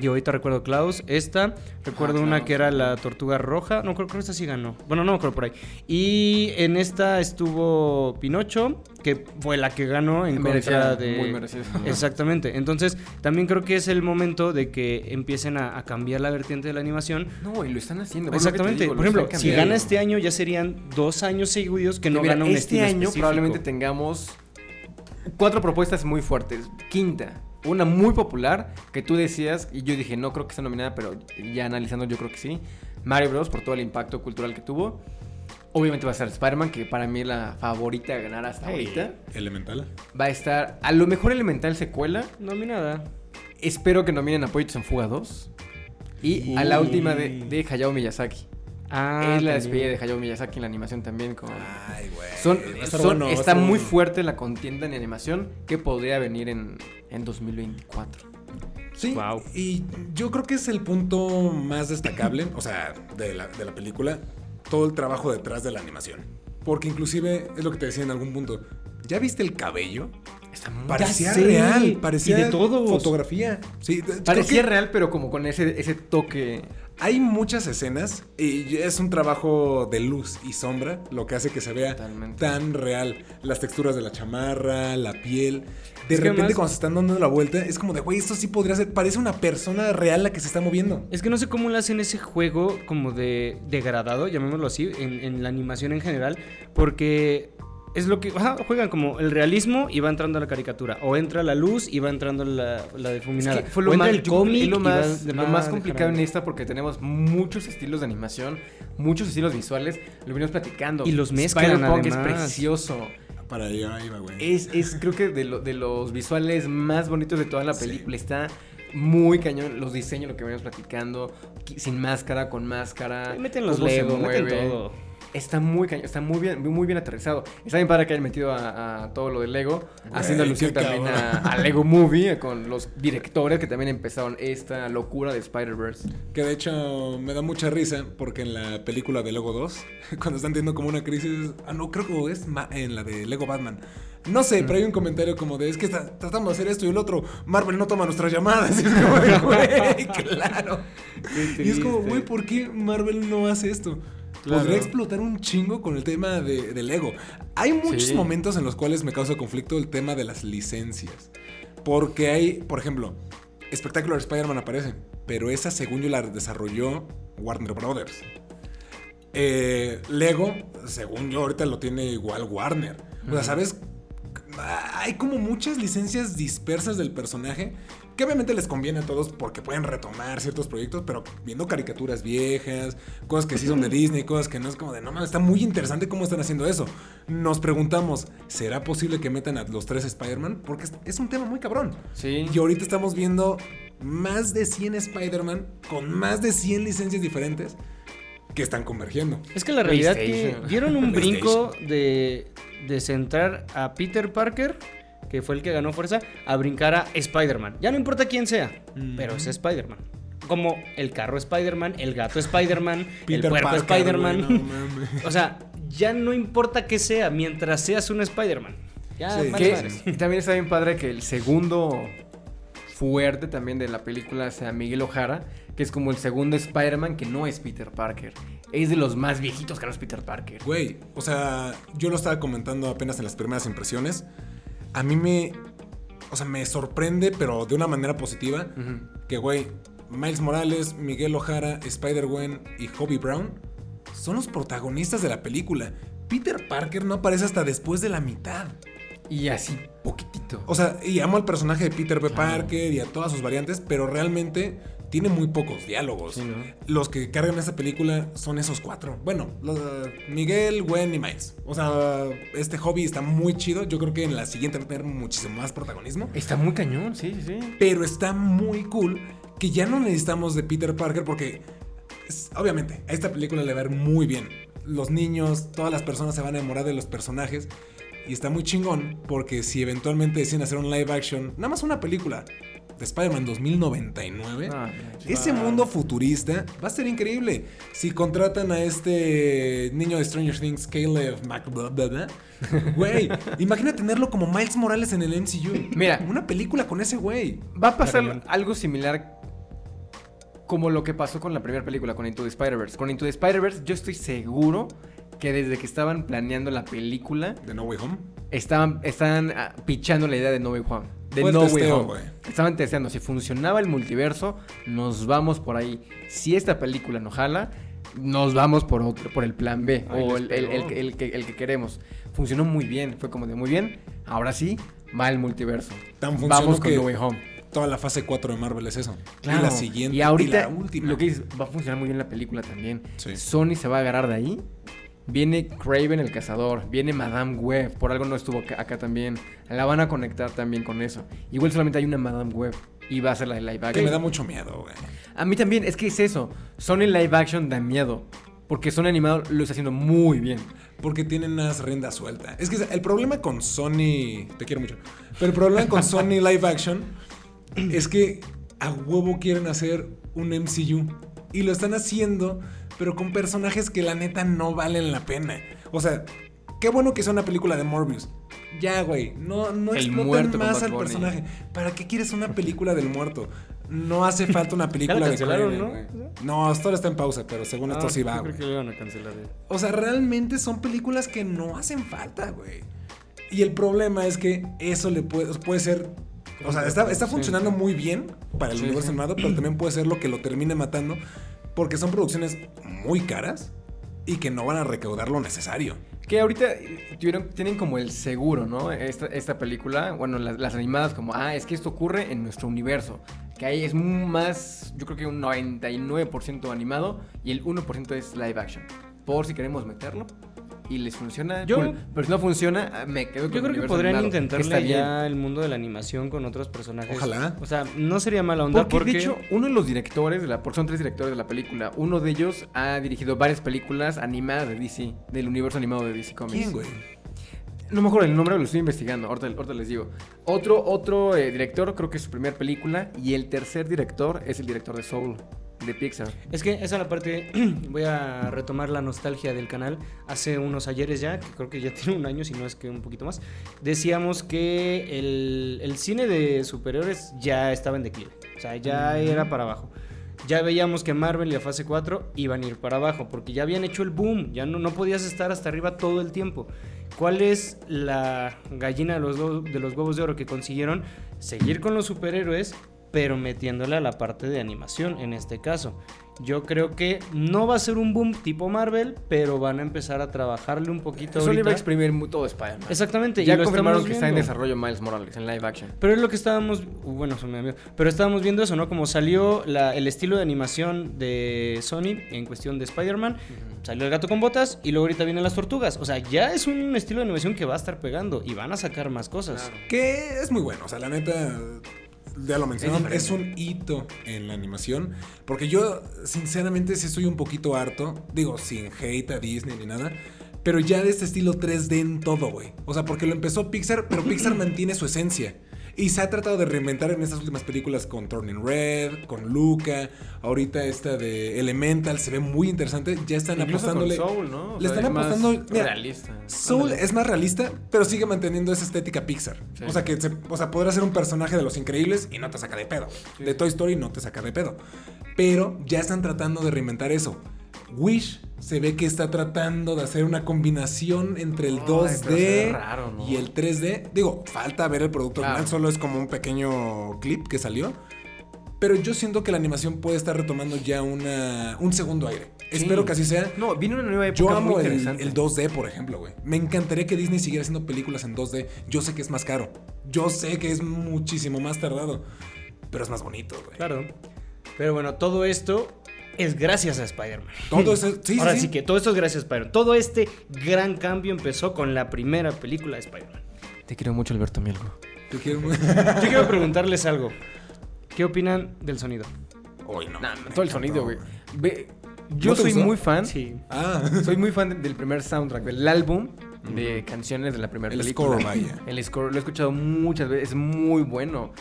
Y ahorita recuerdo Klaus, esta, recuerdo Ah, una que era la tortuga roja, no creo que esta sí ganó. Bueno, no me acuerdo por ahí. Y en esta estuvo Pinocho, que fue la que ganó en Merecida, contra de muy merecida. Exactamente. Entonces, también creo que es el momento de que empiecen a, a cambiar la vertiente de la animación. No, y lo están haciendo. Exactamente. digo, Por lo ejemplo, si gana este año ya serían dos años seguidos que no Mira, gana un este año específico. probablemente tengamos cuatro propuestas muy fuertes. Quinta, una muy popular que tú decías y yo dije no creo que esté nominada, pero ya analizando yo creo que sí. Mario Bros por todo el impacto cultural que tuvo. Obviamente va a ser Spider-Man, que para mí es la favorita a ganar hasta Hey. ahorita. Elemental. Va a estar a lo mejor Elemental secuela. Nominada. Espero que nominen a en Fuga 2. Y a la última de, de Hayao Miyazaki. Ah, es la también. despedida de Hayao Miyazaki en la animación también con... Ay, güey. Son, estar bueno, está estar muy bueno. fuerte la contienda en animación que podría venir en, en 2024. Sí, Wow. y yo creo que es el punto más destacable, o sea, de la, de la película, todo el trabajo detrás de la animación. Porque inclusive, es lo que te decía en algún punto, ¿ya viste el cabello? Está muy... Parecía sé. real, parecía Y de todos. fotografía. Sí, Parecía que real, pero como con ese, ese toque... hay muchas escenas y es un trabajo de luz y sombra lo que hace que se vea Totalmente. tan real. Las texturas de la chamarra, la piel. De Es repente además- cuando se están dando la vuelta, es como de, güey, esto sí podría ser, parece una persona real la que se está moviendo. Es que no sé cómo le hacen ese juego como de degradado, llamémoslo así, en, en la animación en general, porque es lo que ajá, juegan como el realismo y va entrando la caricatura o entra la luz y va entrando la, la difuminada Es que fue lo o entra más, el cómic lo y va más, lo complicado en esta porque tenemos muchos estilos de animación, muchos estilos visuales, lo venimos platicando. Y los mezclan, Spider-Punk es precioso. Para allá iba, güey. Es, es creo que de, lo- de los visuales más bonitos de toda la película. Está muy cañón. Los diseños, lo que venimos platicando. Sin máscara, con máscara. meten los Lego, meten mueve. todo. Está muy está muy bien, muy bien aterrizado. Está bien para que hayan metido a, a todo lo de Lego, haciendo alusión también a, Lego Movie, con los directores que también empezaron esta locura de Spider-Verse. Que de hecho me da mucha risa porque en la película de Lego 2, cuando están teniendo como una crisis, ah no, creo que es en la de Lego Batman. No sé, pero hay un comentario como de, es que está- tratamos de hacer esto y el otro, Marvel no toma nuestras llamadas. Y es como, güey, claro. Y es como, güey, ¿por qué Marvel no hace esto? Claro. Podría explotar un chingo con el tema de, de Lego. Hay muchos Sí. momentos en los cuales me causa conflicto el tema de las licencias. Porque hay, por ejemplo, Spectacular Spider-Man aparece, pero esa según yo la desarrolló Warner Brothers. Eh, Lego, según yo ahorita lo tiene igual Warner. O sea, ¿sabes? Hay como muchas licencias dispersas del personaje que obviamente les conviene a todos porque pueden retomar ciertos proyectos, pero viendo caricaturas viejas, cosas que sí son de Disney, cosas que no es como de, no mames, está muy interesante cómo están haciendo eso. Nos preguntamos, ¿será posible que metan a los tres Spider-Man? Porque es, un tema muy cabrón. Sí. Y ahorita estamos viendo más de 100 Spider-Man con más de 100 licencias diferentes que están convergiendo. Es que la realidad que dieron un brinco de, de centrar a Peter Parker, que fue el que ganó fuerza, a brincar a Spider-Man. Ya no importa quién sea, pero es Spider-Man. Como el carro Spider-Man, el gato Spider-Man, el Parker, Spider-Man. no o sea, ya no importa qué sea, mientras seas un Spider-Man. Ya, Sí. Que y también está bien padre que el segundo fuerte también de la película sea Miguel Ojara, que es como el segundo Spider-Man que no es Peter Parker. Es de los más viejitos que no es Peter Parker. Güey, o sea, yo lo estaba comentando apenas en las primeras impresiones. A mí me. O sea, me sorprende, pero de una manera positiva, que, güey, Miles Morales, Miguel Ojara, Spider-Gwen y Hobie Brown son los protagonistas de la película. Peter Parker no aparece hasta después de la mitad. Y así, poquitito. O sea, y amo al personaje de Peter B. Parker y a todas sus variantes, pero realmente tiene muy pocos diálogos. Sí, ¿no? Los que cargan esa película son esos cuatro. Bueno, los, Miguel, Gwen y Miles. O sea, este hobby está muy chido. Yo creo que en la siguiente va a tener muchísimo más protagonismo. Está muy cañón, sí, sí, sí. Pero está muy cool que ya no necesitamos de Peter Parker porque, es- obviamente, a esta película le va a ir muy bien. Los niños, todas las personas se van a enamorar de los personajes. Y está muy chingón porque si eventualmente deciden hacer un live action, nada más una película de Spider-Man 2099, Ah, ese mundo futurista va a ser increíble. Si contratan a este niño de Stranger Things, Caleb Mac... Güey, imagina tenerlo como Miles Morales en el MCU. Mira. Una película con ese güey. Va a pasar algo similar como lo que pasó con la primera película, con Into the Spider-Verse. Con Into the Spider-Verse, yo estoy seguro que desde que estaban planeando la película, De No Way Home. estaban, estaban ah, pichando la idea de No Way Home. De Fue No Way testeo, Home. Estaban testeando. Si funcionaba el multiverso, nos vamos por ahí. Si esta película no jala, nos vamos por otro, por el plan B. Ay, o el, el- que- el que, el que queremos. Funcionó muy bien. Fue como de muy bien. Ahora sí, va el multiverso. Tan Vamos con que No Way Home. toda la fase 4 de Marvel es eso. Claro. Y la siguiente. Y ahorita, la última. lo que dices, va a funcionar muy bien la película también. Sí. Sony se va a agarrar de ahí. Viene Craven el cazador. Viene Madame Web. Por algo no estuvo acá, acá también. La van a conectar también con eso. Igual solamente hay una Madame Web. Y va a ser la de live Que action. me da mucho miedo, güey. A mí también, es que es eso. Sony live action da miedo. Porque Sony animado lo está haciendo muy bien. Porque tienen unas riendas sueltas. Es que el problema con Sony. Te quiero mucho. Pero el problema con Sony Live Action es que a huevo quieren hacer un MCU. Y lo están haciendo, pero con personajes que la neta no valen la pena. O sea, qué bueno que sea una película de Morbius. Ya, güey. No, no El exploten más al personaje. ¿Para qué quieres una película del muerto? No hace falta una película de cancelaron, Craven, güey. No, esto ahora está en pausa, pero según esto Ah, sí va, yo güey. creo que lo iban a cancelar. eh. O sea, realmente son películas que no hacen falta, güey. Y el problema es que eso le puede, puede ser. O sea, está, funcionando muy bien para el Sí, universo sí. animado, pero también puede ser lo que lo termine matando. Porque son producciones muy caras y que no van a recaudar lo necesario. Que ahorita eh, tuvieron, tienen como el seguro, ¿no? Esta, esta película, bueno, las, las animadas como, ah, es que esto ocurre en nuestro universo. Que ahí es más, yo creo que un 99% animado y el 1% es live action. Por si queremos meterlo y les funciona, Yo- cool. pero si no funciona, ah, me quedo con Yo creo que podrían intentarle ya el mundo de la animación con otros personajes. Ojalá. O sea, no sería mala onda Porque, porque, de hecho, uno de los directores, de la, porque son tres directores de la película, uno de ellos ha dirigido varias películas animadas de DC, del universo animado de DC Comics. ¿Quién, güey? No me acuerdo el nombre, lo estoy investigando, ahorita, ahorita les digo. Otro, otro eh, director, creo que es su primera película, y el tercer director es el director de Soul, de Pixar. Es que esa es la parte, voy a retomar la nostalgia del canal. Hace unos ayeres ya, que creo que ya tiene un año, si no es que un poquito más, decíamos que el, el cine de superhéroes ya estaba en declive. O sea, ya era para abajo. Ya veíamos que Marvel y la fase 4 iban a ir para abajo, porque ya habían hecho el boom, ya no, no podías estar hasta arriba todo el tiempo. ¿Cuál es la gallina de los, de los huevos de oro que consiguieron? Seguir con los superhéroes, pero metiéndole a la parte de animación en este caso. Yo creo que no va a ser un boom tipo Marvel, pero van a empezar a trabajarle un poquito Sony va a exprimir todo Spider-Man. Exactamente, Ya y lo confirmaron que está en desarrollo Miles Morales, en live action. Pero es lo que estábamos, uh, bueno, son mi amigo, pero estábamos viendo eso, ¿no? Como salió la- el estilo de animación de Sony en cuestión de Spider-Man, salió el gato con botas y luego ahorita vienen las tortugas. O sea, ya es un estilo de animación que va a estar pegando y van a sacar más cosas. Claro. Que es muy bueno, o sea, la neta, ya lo mencionaron, Es es, un hito en la animación. Porque yo, sinceramente, sí estoy un poquito harto, digo, sin hate a Disney ni nada. Pero ya de este estilo 3D en todo, güey. O sea, porque lo empezó Pixar, pero Pixar mantiene su esencia. Y se ha tratado de reinventar en estas últimas películas con Turning Red, con Luca. Ahorita esta de Elemental se ve muy interesante. Ya están Incluso apostándole. con Soul, ¿no? O le sea, están es más apostando. mira, realista. Soul Ándale. es más realista, pero sigue manteniendo esa estética Pixar. Sí. O sea, que se, o sea, podrá ser un personaje de los increíbles y no te saca de pedo. De Toy Story no te saca de pedo. Pero ya están tratando de reinventar eso. Wish se ve que está tratando de hacer una combinación entre el Ay, pero se ve 2D raro, ¿no? y el 3D. Digo, falta ver el producto Claro. final, solo es como un pequeño clip que salió. Pero yo siento que la animación puede estar retomando ya una, un segundo aire. Sí. Espero que así sea. No, viene una nueva época Yo amo muy el, interesante. el 2D, por ejemplo, güey. Me encantaría que Disney siguiera haciendo películas en 2D. Yo sé que es más caro. Yo sé que es muchísimo más tardado. Pero es más bonito, güey. Claro. Pero bueno, todo esto es gracias a Spider-Man. Todo eso- sí, sí, Ahora sí. sí que todo esto es gracias a Spider-Man. Todo este gran cambio empezó con la primera película de Spider-Man. Te quiero mucho, Alberto Mielgo. Te quiero mu- Yo quiero preguntarles algo. ¿Qué opinan del sonido? Uy, no. Nah, todo el encantó, sonido, güey. Ve, Yo ¿No te soy gustó? muy fan. Sí. Ah, Soy muy fan de- del primer soundtrack, del álbum de canciones de la primera El película. score, vaya. El score, lo he escuchado muchas veces, es muy bueno.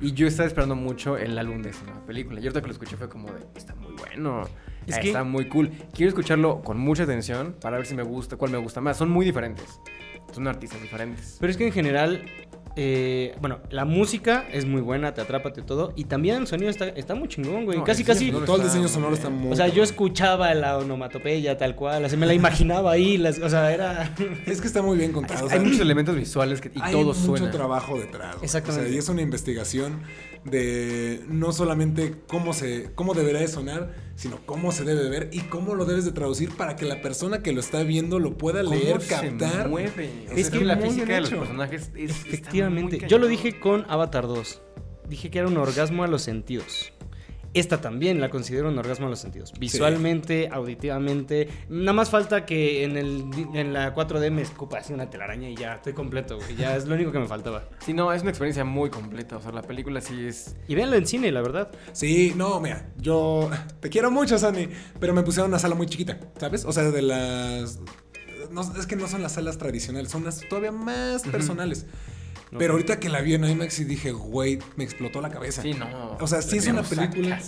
Y yo estaba esperando mucho el álbum de esa nueva película. Y ahorita que lo escuché fue como de, está muy bueno. Es que- está muy cool. Quiero escucharlo con mucha atención para ver si me gusta, cuál me gusta más. Son muy diferentes. Son artistas diferentes. Pero es que en general, eh, bueno, la música es muy buena, te atrapa de todo. Y también el sonido está, está muy chingón, güey. No, casi, casi. sonoro todo el diseño sonoro está muy. O sea, yo escuchaba la onomatopeya tal cual, así me la imaginaba ahí, las, o sea, era... Es que está muy bien contado. o Hay muchos elementos visuales que, y hay todo mucho suena. trabajo detrás. güey. Exactamente. O sea, y es una investigación de no solamente cómo se cómo deberá de sonar, sino cómo se debe de ver y cómo lo debes de traducir para que la persona que lo está viendo lo pueda ¿Cómo leer, se captar. mueve? Es que la física de los personajes es Efectivamente. Yo lo dije con Avatar 2. Dije que era un orgasmo a los sentidos. Esta también la considero un orgasmo a los sentidos. Visualmente, auditivamente. Nada más falta que en, el, en la 4D me escupa así una telaraña y ya estoy completo, güey. Ya es lo único que me faltaba. Sí, no, es una experiencia muy completa. O sea, la película sí es. Y véanlo en cine, la verdad. Sí, no, mira, yo te quiero mucho, Sani, pero me pusieron una sala muy chiquita, ¿sabes? O sea, de las no, es que no son las salas tradicionales, son las todavía más personales. Pero ahorita que la vi en IMAX y dije, güey, me explotó la cabeza. Sí, no. O sea, sí es una película.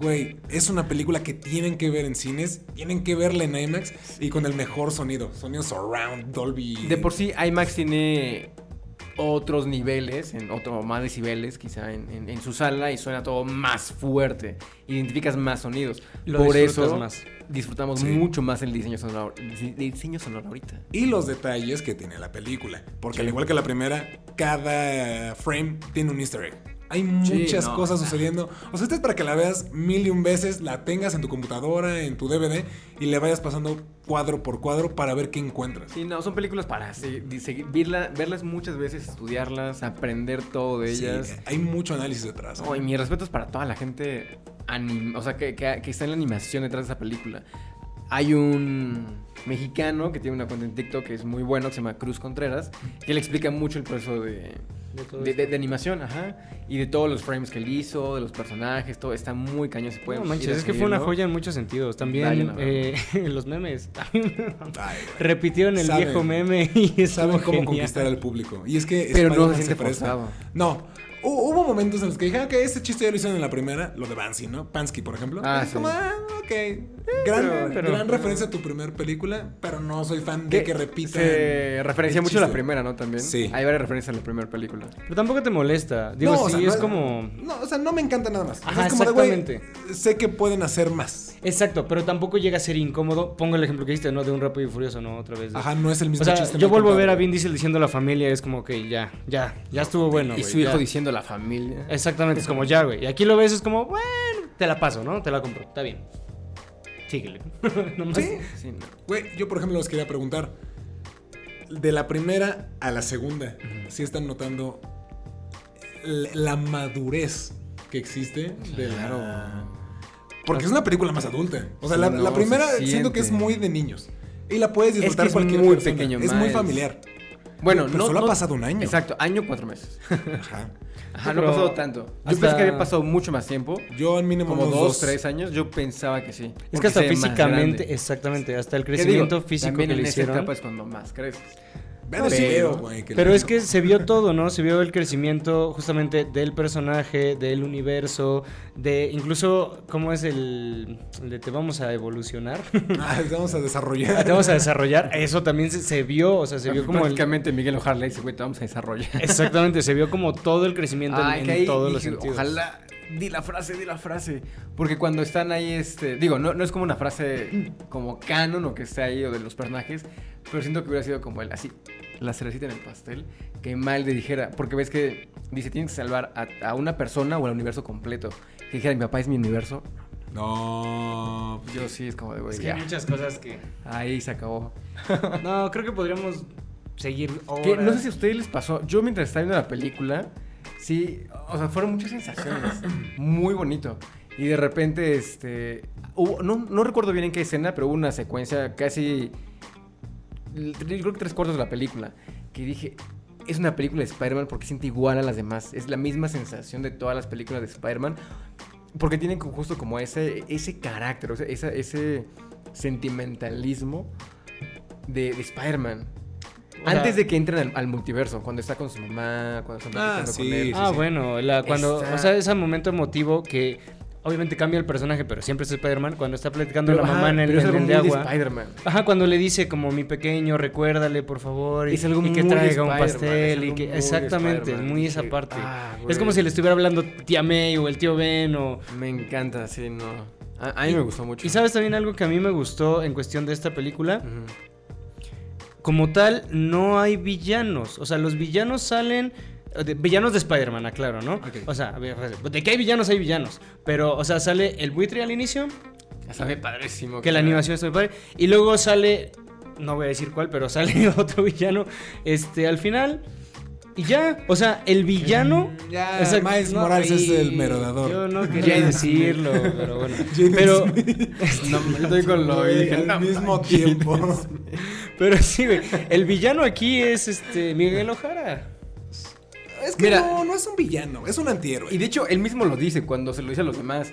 Güey, es una película que tienen que ver en cines, tienen que verla en IMAX y con el mejor sonido, sonido surround, Dolby. De por sí, IMAX tiene otros niveles, en otro más decibeles quizá en, en- en su sala y suena todo más fuerte. Identificas más sonidos. Lo por eso más. disfrutamos Sí. mucho más el diseño sonoro, el diseño sonoro ahorita. Y los detalles que tiene la película. Porque al igual que la primera, cada frame tiene un easter egg. Hay muchas no, cosas sucediendo. O sea, esta es para que la veas mil y un veces, la tengas en tu computadora, en tu DVD y le vayas pasando cuadro por cuadro para ver qué encuentras. Sí, no, son películas para se- di- seguir- verla- verlas muchas veces, estudiarlas, aprender todo de Sí, ellas. hay mucho análisis detrás. ¿eh? Oh, y mis respetos para toda la gente anim- o sea, que, que- que está en la animación detrás de esa película. Hay un mexicano que tiene una cuenta en TikTok que es muy bueno, que se llama Cruz Contreras, que le explica mucho el proceso de, De animación, ajá, y de todos los frames que él hizo, de los personajes, todo está muy cañón. Se puede No manches, es que fue una joya en muchos sentidos. También eh, los memes. Repitieron el Saben. viejo meme y Saben cómo genial. conquistar al público. Y es que Pero no se siente. No. Hu- Hubo momentos en los que dije, ah, ok, este chiste ya lo hicieron en la primera, lo de Banksy, ¿no? Pansky, por ejemplo. Ah, Es sí. como, ah, ok. Gran, pero- pero- gran referencia a tu primer película, pero no soy fan de que repitan. Se referencia mucho a la primera, ¿no? También. Sí. Hay varias referencias a la primera película. Pero tampoco te molesta. Digo, No, o sí, no es como. No, o sea, no me encanta nada más. O sea, Ajá, es como de, exactamente. sé que pueden hacer más. Exacto, pero tampoco llega a ser incómodo. Pongo el ejemplo que diste, ¿no? De un rápido y furioso, ¿no? Otra vez. de- Ajá, no es el mismo O sea, chiste. yo vuelvo a ver a Vin Diesel diciendo a la familia, es como que ya, ya, ya estuvo bueno. y su hijo ya. diciendo la familia. Exactamente, es como ya, güey. Y aquí lo ves, es como, bueno, te la paso, ¿no? Te la compro, está bien. Síguele. Nomás- Sí. Sí, no. Güey, yo por ejemplo les quería preguntar. De la primera a la segunda, ¿sí están notando la, madurez que existe? De la- Claro. Porque es una película más adulta. O sea, Sí, la, no, la primera se siento que es muy de niños. Y la puedes disfrutar es cualquier muy persona. pequeño, Es muy familiar. Bueno, Pero no, solo ha pasado un año. Exacto, año cuatro meses. Ajá. Ajá, no ha pasado tanto. Yo pensé que había pasado mucho más tiempo. Yo al mínimo Como unos dos, tres años. Yo pensaba que sí. Es que hasta físicamente, exactamente, hasta el crecimiento físico También que le en esa hicieron. etapa es cuando más creces. El Pero- que es que se vio todo, ¿no? Se vio el crecimiento justamente del personaje, del universo, de incluso cómo es el, el de te vamos a evolucionar, Ah, vamos a desarrollar. te vamos a desarrollar. Eso también se, se vio, o sea, se vio como el, Prácticamente Miguel Ojar le dice, güey, te vamos a desarrollar. exactamente, se vio como todo el crecimiento en- todos los dije, sentidos. Ojalá, di la frase, di la frase. Porque cuando están ahí, este. Digo, no, no es como una frase como canon o que esté ahí o de los personajes. Pero siento que hubiera sido como el así, la cerecita en el pastel. Que mal le dijera. Porque ves que dice, tienes que salvar a, a una persona o al universo completo. Que dijera, mi papá es mi universo. No. Yo sí, es como de, güey, Es que ya. hay muchas cosas que... Ahí se acabó. No, creo que podríamos seguir Que horas. no sé si a ustedes les pasó. Yo mientras estaba viendo la película, sí, o sea, fueron muchas sensaciones. muy bonito. Y de repente, este. no, no recuerdo bien en qué escena, pero hubo una secuencia casi. Creo que tres cuartos de la película. Que dije. Es una película de Spider-Man porque siente igual a las demás. Es la misma sensación de todas las películas de Spider-Man. Porque tienen justo como ese, ese carácter, o ese sentimentalismo de, de Spider-Man. Antes de que entren al, al multiverso, cuando está con su mamá, cuando está Ah, platicando sí, con él. sí, Ah, sí. bueno, la, cuando, Está- o sea, ese momento emotivo que obviamente cambia el personaje, pero siempre es Spider-Man, cuando está platicando Pero, la mamá ajá, en el, pero es en algo el muy de agua. Spider-Man. Ajá, cuando le dice como mi pequeño, recuérdale por favor y, Es algo y que traiga un pastel y que muy exactamente, muy esa parte. ah, es como si le estuviera hablando tía May o el tío Ben o Me encanta, sí, no. A, a mí me gustó mucho. y sabes también algo que a mí me gustó en cuestión de esta película, Ujú. Como tal no hay villanos, o sea, los villanos salen de- villanos de Spider-Man, aclaro, ¿no? O sea, de que hay villanos, hay villanos. Pero, o sea, sale el buitre al inicio, Se ve padrísimo. que la animación está muy padre. Y luego sale, no voy a decir cuál, pero sale otro villano este, al final. Y ya, o sea, el villano. Ya, Exacto, Miles no, Morales es el merodador. Yo no quería decirlo, pero bueno. Pero, No, estoy con lo. al mismo tiempo. Pero sí, güey. El villano aquí es este Miguel Ojara. Es que Mira. no, no es un villano, es un antihéroe. Y de hecho, él mismo lo dice cuando se lo dice a los demás.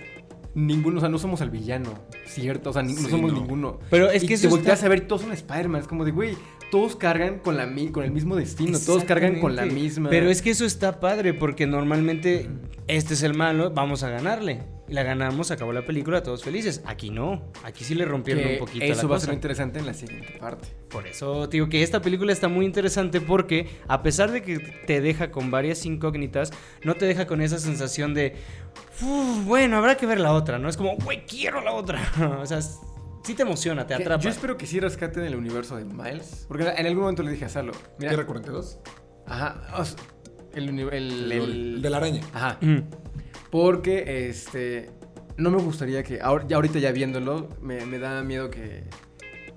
Ninguno, o sea, no somos el villano, ¿cierto? O sea, ni- no somos no. ninguno. Pero es Y que te eso volteas está- a ver, todos son Spider-Man. Es como de, güey, todos cargan con, la, mi- con el mismo destino, todos cargan con la misma. Pero es que eso está padre porque normalmente este es el malo, vamos a ganarle. Y la ganamos, acabó la película, todos felices. Aquí no, aquí sí le rompieron que un poquito eso la va a ser interesante en la siguiente parte. Por eso te digo que esta película está muy interesante porque a pesar de que te deja con varias incógnitas, no te deja con esa sensación de, "Uf, bueno, habrá que ver la otra, ¿no? Es como, güey, quiero la otra. o sea, sí te emociona, te atrapa. Yo espero que sí rescaten el universo de Miles. Porque en algún momento le dije a Salo, mira, ¿Tierra 42? Ajá. o sea, El, el- El, el- de la araña. Ajá. Mm. Porque, este, no me gustaría que, ahor- ya ahorita ya viéndolo, me, me da miedo que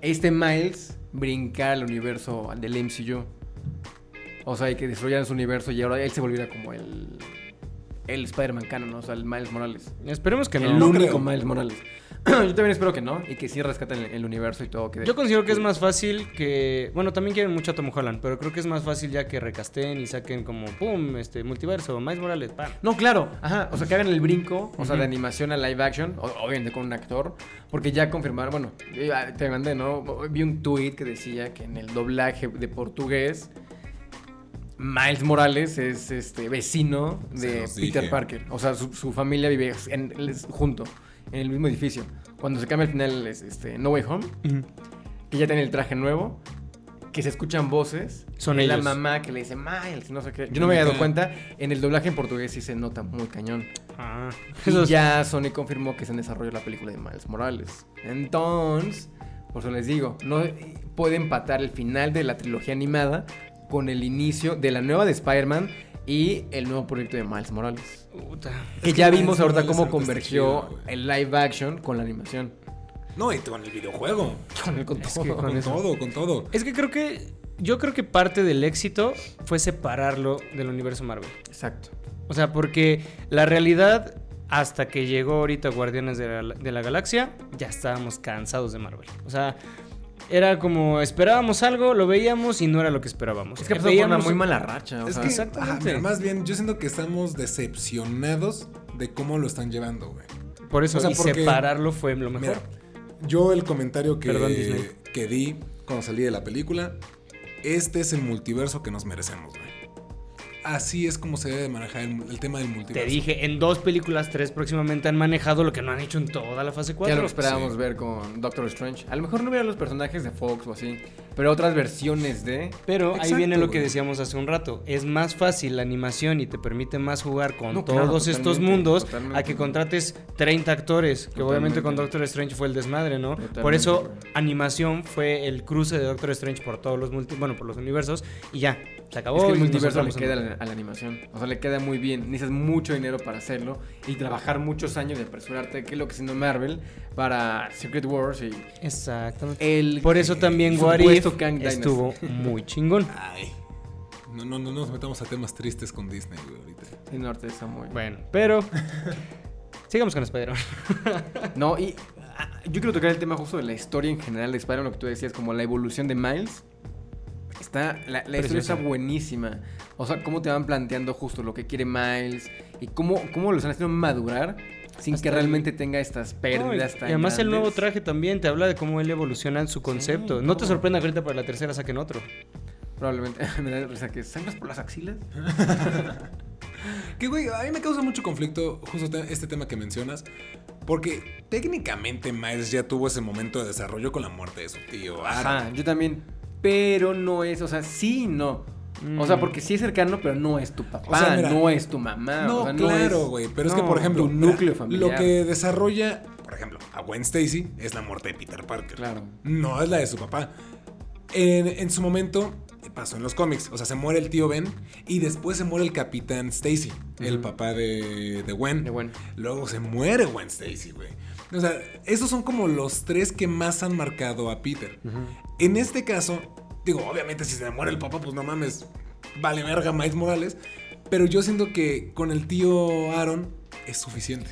este Miles brincara al universo del MCU. O sea, y que destruyeran su universo y ahora él se volviera como el, el Spider-Man canon, ¿no? O sea, el Miles Morales. Esperemos que el no. No único creo. Miles Morales. Yo también espero que no y que sí rescaten el, el universo y todo. Que Yo considero que es más fácil que. Bueno, también quieren mucho a Tom Holland, pero creo que es más fácil ya que recasten y saquen como ¡pum! Este multiverso, Miles Morales, ¡pam! No, claro, ajá, o sea, que hagan el brinco, o sea, de animación a live action, o- obviamente con un actor, porque ya confirmaron, bueno, te mandé, ¿no? Vi un tweet que decía que en el doblaje de portugués, Miles Morales es este vecino de Peter dije. Parker, o sea, su, su familia vive en- junto, en el mismo edificio. Cuando se cambia al final, es, este, No Way Home, que ya tiene el traje nuevo, que se escuchan voces. Son y la ellos. mamá que le dice Miles, no sé qué. Yo no me había dado cuenta. En el doblaje en portugués sí se nota muy cañón. Ah, Y ya Sony confirmó que se en desarrollo la película de Miles Morales. Entonces, por eso les digo, no puede empatar el final de la trilogía animada con el inicio de la nueva de Spider-Man y el nuevo proyecto de Miles Morales. Puta. Que Es ya Miles vimos ahorita Morales cómo convergió chido, el live action con la animación. No, y con el videojuego. Con, el, con Es todo. que con todo, con todo. Es que creo que. Yo creo que parte del éxito fue separarlo del universo Marvel. Exacto. O sea, porque la realidad, hasta que llegó ahorita Guardianes de la, de la Galaxia, ya estábamos cansados de Marvel. O sea, era como esperábamos algo, lo veíamos y no era lo que esperábamos. Es que pasó por una Veíamos- muy mala racha. o Es sea, que, exactamente. mira, más bien, yo siento que estamos decepcionados de cómo lo están llevando, güey. Por eso, O sea, y porque- separarlo fue lo mejor. Mira, yo el comentario que, Perdón, que di cuando salí de la película, este es el multiverso que nos merecemos, güey. Así es como se debe manejar el, el tema del Te multiverso. dije, en dos películas, tres próximamente han manejado lo que no han hecho en toda la fase Ya 4. lo esperábamos sí. ver con Doctor Strange. A lo mejor no hubiera los personajes de Fox o así, pero otras versiones de. Pero ahí viene lo que decíamos hace un rato. Es más fácil la animación y te permite más jugar con No, todos claro, estos mundos totalmente. a que contrates 30 actores. Que obviamente con. Doctor Strange fue el desmadre, ¿no? Totalmente, por eso animación fue el cruce de Doctor Strange por todos los multi bueno, por los universos y ya, se acabó. Es que el multiverso le en queda a la, a la animación. O sea, le queda muy bien. Necesitas mucho dinero para hacerlo y trabajar muchos años de apresurarte, que es lo que haciendo Marvel para Secret Wars y Exactamente. el. Por eso también What If estuvo muy chingón. Ay. No, no, no nos metamos a temas tristes con Disney, güey, ahorita. Sí, Norte está muy. Bueno, pero sigamos con Spider-Man. No, y ah, yo quiero tocar el tema justo de la historia en general de Spider-Man, lo que tú decías, como la evolución de Miles. Está, la, la historia está buenísima. O sea, cómo te van planteando justo lo que quiere Miles y cómo, cómo lo están haciendo madurar sin Hasta que el- realmente tenga estas pérdidas No, y, tan y además el nuevo traje también te habla de cómo él evoluciona en su concepto. no te sorprenda que ahorita para la tercera saquen otro. Probablemente. Me da risa que sangras por las axilas. Que, güey, a mí me causa mucho conflicto justo te- este tema que mencionas. Porque técnicamente Miles ya tuvo ese momento de desarrollo con la muerte de su tío. Aaron. Ajá, yo también. Pero no es, o sea, sí no. O sea, Mm. porque sí es cercano, pero no es tu papá, O sea, mira, no es tu mamá. No, o sea, claro, güey. Pero es que, por ejemplo, tu núcleo familiar. lo que desarrolla, por ejemplo, a Gwen Stacy es la muerte de Peter Parker. Claro. No es la de su papá. En, en su momento pasó en los cómics. O sea, se muere el tío Ben y después se muere el capitán Stacy, el papá de, de Gwen. De Gwen. Luego se muere Gwen Stacy, güey. O sea, esos son como los tres que más han marcado a Peter. En este caso, digo, obviamente si se le muere el papá, pues no mames, vale verga Miles Morales. Pero yo siento que con el tío Aaron es suficiente.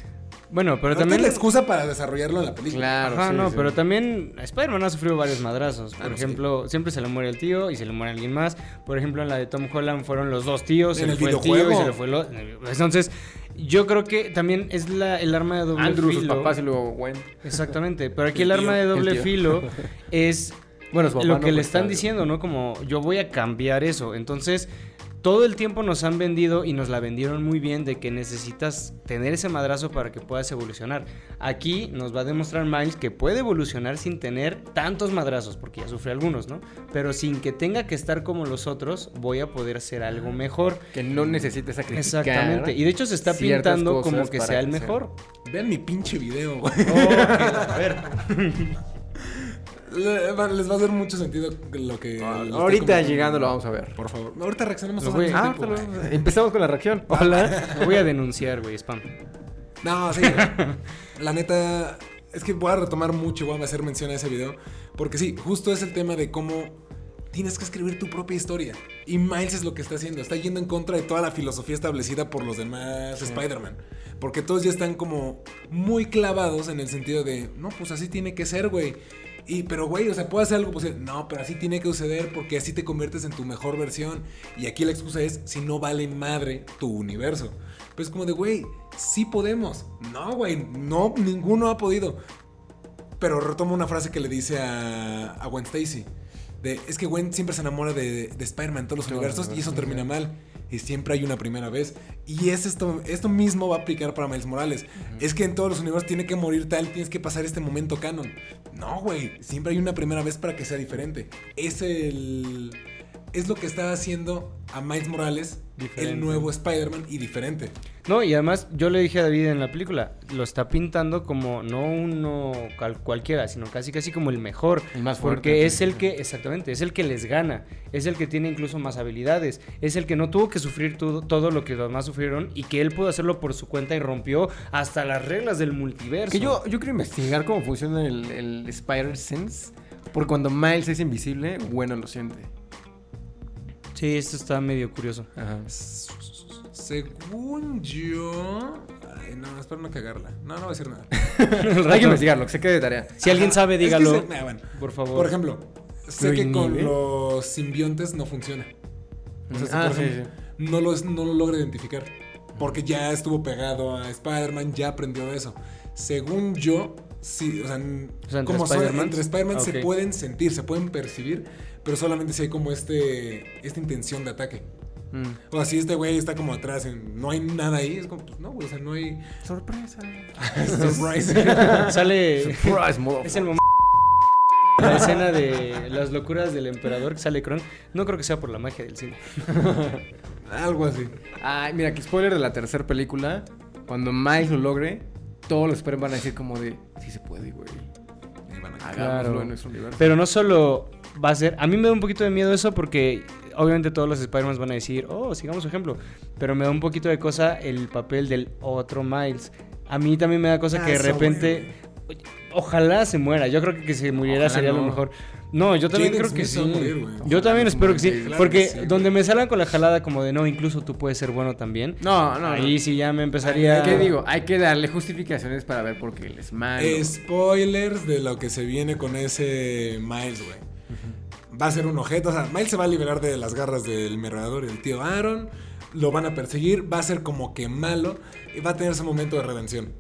Bueno, pero No también. es la excusa para desarrollarlo en la película. Claro. Ajá, sí, no, sí. pero también Spider-Man ha sufrido varios madrazos. Por Ah, sí. ejemplo, siempre se le muere el tío y se le muere alguien más. Por ejemplo, en la de Tom Holland fueron los dos tíos, se En le el fue el tío y videojuego. se le fue el otro. Entonces, yo creo que también es la, el arma de doble Andrew, sus filo. papás y luego Gwen. Exactamente, pero aquí El el, arma de doble filo es Bueno, lo no, que le están está- diciendo, ¿no? Como yo voy a cambiar eso. Entonces, todo el tiempo nos han vendido y nos la vendieron muy bien de que necesitas tener ese madrazo para que puedas evolucionar. Aquí nos va a demostrar Miles que puede evolucionar sin tener tantos madrazos, porque ya sufre algunos, ¿no? Pero sin que tenga que estar como los otros, voy a poder hacer algo mejor. Que no necesita sacrificar. Exactamente. Y de hecho se está pintando como que sea el mejor. Vean mi pinche video, güey. a ver. Va- les va a hacer mucho sentido lo que. estoy Ahorita llegando lo vamos a ver. Por favor. Ahorita reaccionamos voy- al Ah, güey. empezamos con la reacción. Hola. Lo voy a denunciar, güey, spam. No, sí. la neta, es que voy a retomar mucho y voy a hacer mención a ese video. Porque sí, justo es el tema de cómo tienes que escribir tu propia historia. Y Miles es lo que está haciendo. Está yendo en contra de toda la filosofía establecida por los demás Spider-Man. Porque todos ya están como muy clavados en el sentido de, no, pues así tiene que ser, güey. Y, pero, güey, o sea, puede hacer algo posible. No, pero así tiene que suceder porque así te conviertes en tu mejor versión. Y aquí la excusa es si no vale madre tu universo. Pues como de, güey, sí podemos. No, güey, no, ninguno ha podido. Pero retomo una frase que le dice a, a Gwen Stacy. De, es que Gwen siempre se enamora de, de Spider-Man en todos los universos y eso termina mal. Y siempre hay una primera vez. Y es esto, esto mismo va a aplicar para Miles Morales. Es que en todos los universos tiene que morir tal, tienes que pasar este momento canon. No, güey. Siempre hay una primera vez para que sea diferente. Es el. Es lo que está haciendo a Miles Morales Diferente. el nuevo Spider-Man y diferente. No, y además yo le dije a David en la película, lo está pintando como no uno cualquiera, sino casi casi como el mejor. El más fuerte, Porque es el que, exactamente, es el que les gana, es el que tiene incluso más habilidades, es el que no tuvo que sufrir todo, todo lo que los demás sufrieron y que él pudo hacerlo por su cuenta y rompió hasta las reglas del multiverso. Que yo, yo quiero investigar cómo funciona el, el Spider-Sense. Porque cuando Miles es invisible, bueno lo siente. Sí, esto está medio curioso. Ajá. Según yo. Ay, no, espero no cagarla. No, no voy a decir nada. Hay que investigarlo, que se quede de tarea. Si alguien sabe, es que dígalo. se- ah, bueno. Por favor. Por ejemplo, sé ¿Lo que con los simbiontes no funciona. O sea, si, Ah, por sí, ejemplo, No, lo, no lo logra identificar. Porque ya estuvo pegado a Spider-Man, ya aprendió de eso. Según yo, sí, o sea, O sea, entre como Spider-Man Ah, se ok. pueden sentir, se pueden percibir, pero solamente si hay como este esta intención de ataque. Mm. O sea, si este güey está como atrás, en- no hay nada ahí, es como, pues no, güey, o sea, no hay Sorpresa. surprise. Sale. Surprise, motherfucker. Es el momento. La escena de las locuras del emperador que sale Kron. No creo que sea por la magia del cine. Algo así. Ay, mira, que spoiler de la tercera película. Cuando Miles lo logre, todos los Spider van a decir como de, sí se puede, güey. Claro. en nuestro universo. Pero no solo va a ser. A mí me da un poquito de miedo eso porque obviamente todos los Spider-Man van a decir, oh, sigamos su ejemplo. Pero me da un poquito de cosa el papel del otro Miles. A mí también me da cosa Ah, que de eso, repente. Ojalá se muera. Yo creo que que se muriera Ojalá sería lo mejor. No, yo también creo que sí. morir, yo también Ojalá espero que sí. claro porque que sí, donde me salgan con la jalada como de no, incluso tú puedes ser bueno también. No, no, Ahí no. sí ya me empezaría. ¿Qué digo? Hay que darle justificaciones para ver por qué él es malo. Spoilers de lo que se viene con ese Miles, güey. Va a ser un objeto. O sea, Miles se va a liberar de las garras del merodeador y del tío Aaron. Lo van a perseguir. Va a ser como que malo. Y va a tener ese momento de redención.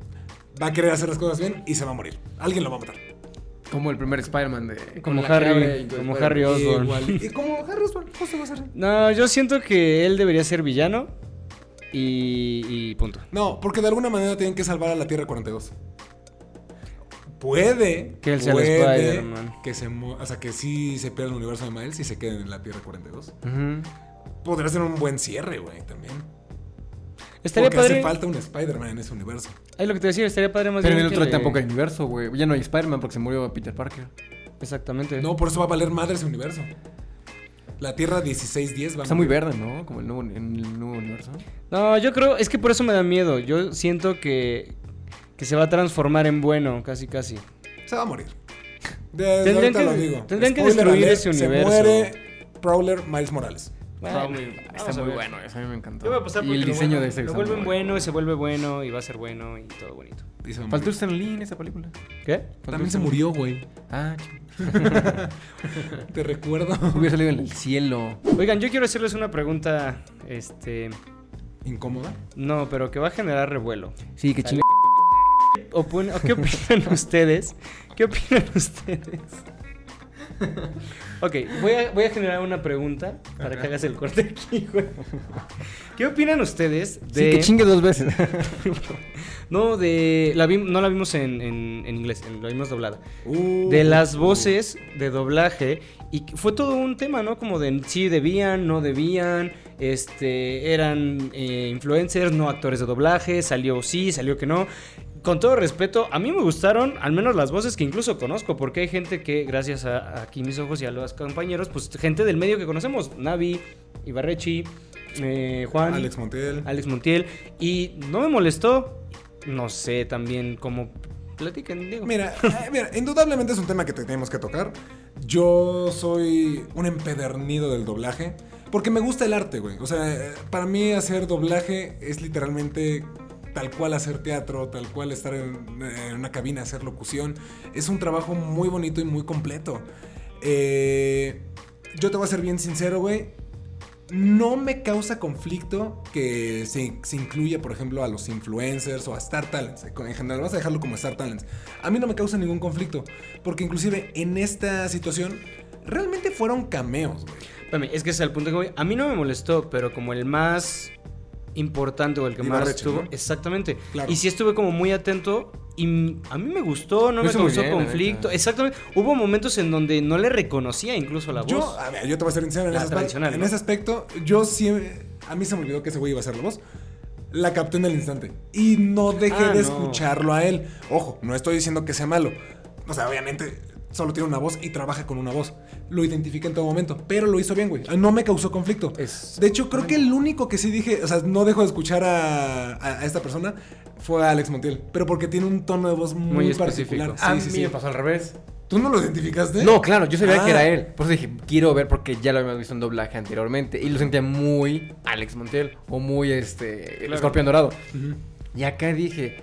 Va a querer hacer las cosas bien y se va a morir. Alguien lo va a matar. Como el primer Spider-Man de... Como Harry, como. Harry Osborn. Igual. Y como Harry Osborn, justo va a ser. No, yo siento que él debería ser villano. Y, y punto. No, porque de alguna manera tienen que salvar a la Tierra 42. Puede Que él sea el puede Spider-Man. que se o sea que sí se pierda el universo de Miles y se queden en la Tierra 42. Ujú. Podría ser un buen cierre, güey, también. Estaría Porque padre. hace falta un Spider-Man en ese universo. Ahí lo que te decía, estaría padre más Pero en bien el que otro le- tampoco hay universo, güey. Ya no hay Spider-Man porque se murió Peter Parker. Exactamente. No, por eso va a valer madre ese universo. La Tierra 1610 va a Está muy verde, ¿no? Como el nuevo, en el nuevo universo. No, yo creo, es que por eso me da miedo. Yo siento que, que se va a transformar en bueno, casi casi. Se va a morir. Desde Tendrían que- lo digo. tendrían que destruir alert, ese universo. Se muere Prowler Miles Morales. Bueno, Está muy bueno, eso a mí me encantó. Yo voy a apostar y el diseño bueno- de ese Lo vuelven bueno y se vuelve bueno y va a ser bueno y todo bonito. Y Faltó. Stan Lee en esa película. ¿Qué? Faltó También se murió, güey. Ah, ching. Te recuerdo. Hubiera salido en el cielo. Oigan, yo quiero hacerles una pregunta, este, ¿Incómoda? no, pero que va a generar revuelo. Sí, que chingue. ¿O ¿Qué opinan ustedes? ¿Qué opinan ustedes? Ok, voy a, voy a generar una pregunta para que hagas el corte aquí, güey. ¿Qué opinan ustedes de... Sí, que chingue dos veces. No, de... La vi- no la vimos en, en- en inglés, en- la vimos doblada. Uh, De las voces de doblaje. Y fue todo un tema, ¿no? Como de sí debían, no debían. Este, eran eh, influencers, no actores de doblaje. Salió sí, salió que no. Con todo respeto, a mí me gustaron al menos las voces que incluso conozco, porque hay gente que, gracias a, aquí mis ojos y a los compañeros, pues gente del medio que conocemos, Navi, Ibarrechi, eh, Juan, Alex Montiel. Alex Montiel, y no me molestó, no sé también cómo platican, digo. Mira, eh, mira, indudablemente es un tema que tenemos que tocar. Yo soy un empedernido del doblaje. Porque me gusta el arte, güey. O sea, eh, para mí hacer doblaje es literalmente tal cual hacer teatro, tal cual estar en, una cabina, hacer locución. Es un trabajo muy bonito y muy completo. Eh, yo te voy a ser bien sincero, güey. No me causa conflicto que se, incluya, por ejemplo, a los influencers o a Star Talents. En general, vas a dejarlo como Star Talents. A mí no me causa ningún conflicto. Porque inclusive en esta situación, realmente fueron cameos, güey. Es que es el punto que. A mí no me molestó, pero como el más importante o el que más estuvo. ¿no? Exactamente. Claro. Y sí estuve como muy atento. Y a mí me gustó, no me muy causó bien, conflicto. Exactamente. Hubo momentos en donde no le reconocía incluso la voz. Yo, a ver, yo te voy a ser sincero en, ese, aspe- tradicional, en ¿no? ese aspecto. Yo siempre. A mí se me olvidó que ese güey iba a ser la voz. La capté en el instante. Y no dejé Ah, de no. escucharlo a él. Ojo, no estoy diciendo que sea malo. O sea, obviamente solo tiene una voz y trabaja con una voz. Lo identifica en todo momento. Pero lo hizo bien, güey. No me causó conflicto. Es- De hecho, creo que el único que sí dije. O sea, no dejo de escuchar a, a- a esta persona. Fue a Alex Montiel. Pero porque tiene un tono de voz muy, Muy específico. particular. a Sí, mí sí, sí. me pasó al revés. ¿Tú no lo identificaste? No, claro, yo sabía Ah. que era él. Por eso dije, quiero ver porque ya lo habíamos visto en doblaje anteriormente. Y lo sentía muy Alex Montiel o muy este Claro. Escorpión Dorado. Y acá dije.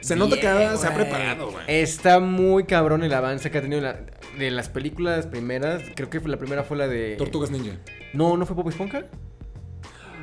Se nota que "Bien, se ha güey". preparado, güey. Está muy cabrón el avance que ha tenido la- de las películas primeras. Creo que la primera fue la de. Tortugas Ninja. No, ¿no fue Bob Esponja?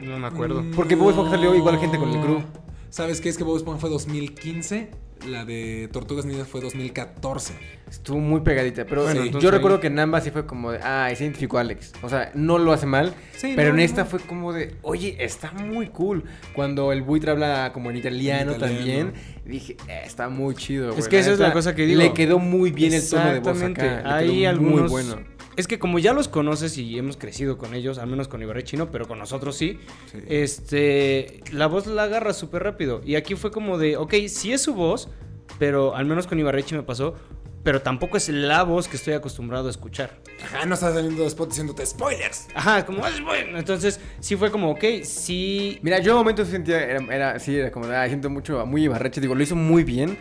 No me acuerdo. Mm, Porque Bob Esponja salió igual gente con el crew. ¿Sabes qué? Es que Bob Esponja fue 2015. La de Tortugas Ninja fue 2014. Estuvo muy pegadita. Pero Bueno, yo entonces recuerdo ahí- que en ambas sí fue como de, ah, se identificó a Alex. O sea, no lo hace mal. Sí, pero no, en esta no. fue como de, oye, está muy cool. Cuando el buitre habla como en italiano, En italiano. también, dije, "Eh, está muy chido. güey". que esa es la cosa que digo. Le quedó muy bien el tono de voz acá. le Hay quedó algunos. Muy bueno. Es que como ya los conoces y hemos crecido con ellos, al menos con Ibarrechi no, pero con nosotros sí. Sí. Este, la voz la agarra súper rápido. Y aquí fue como de, ok, sí es su voz, pero al menos con Ibarrechi me pasó. Pero tampoco es la voz que estoy acostumbrado a escuchar. Ajá, no estás saliendo de spot diciéndote spoilers. Ajá, como es bueno. Entonces, sí fue como, ok, sí. Mira, yo en momentos sentía, era, era sí, era como, ah, siento mucho, muy Ibarreche. Digo, lo hizo muy bien.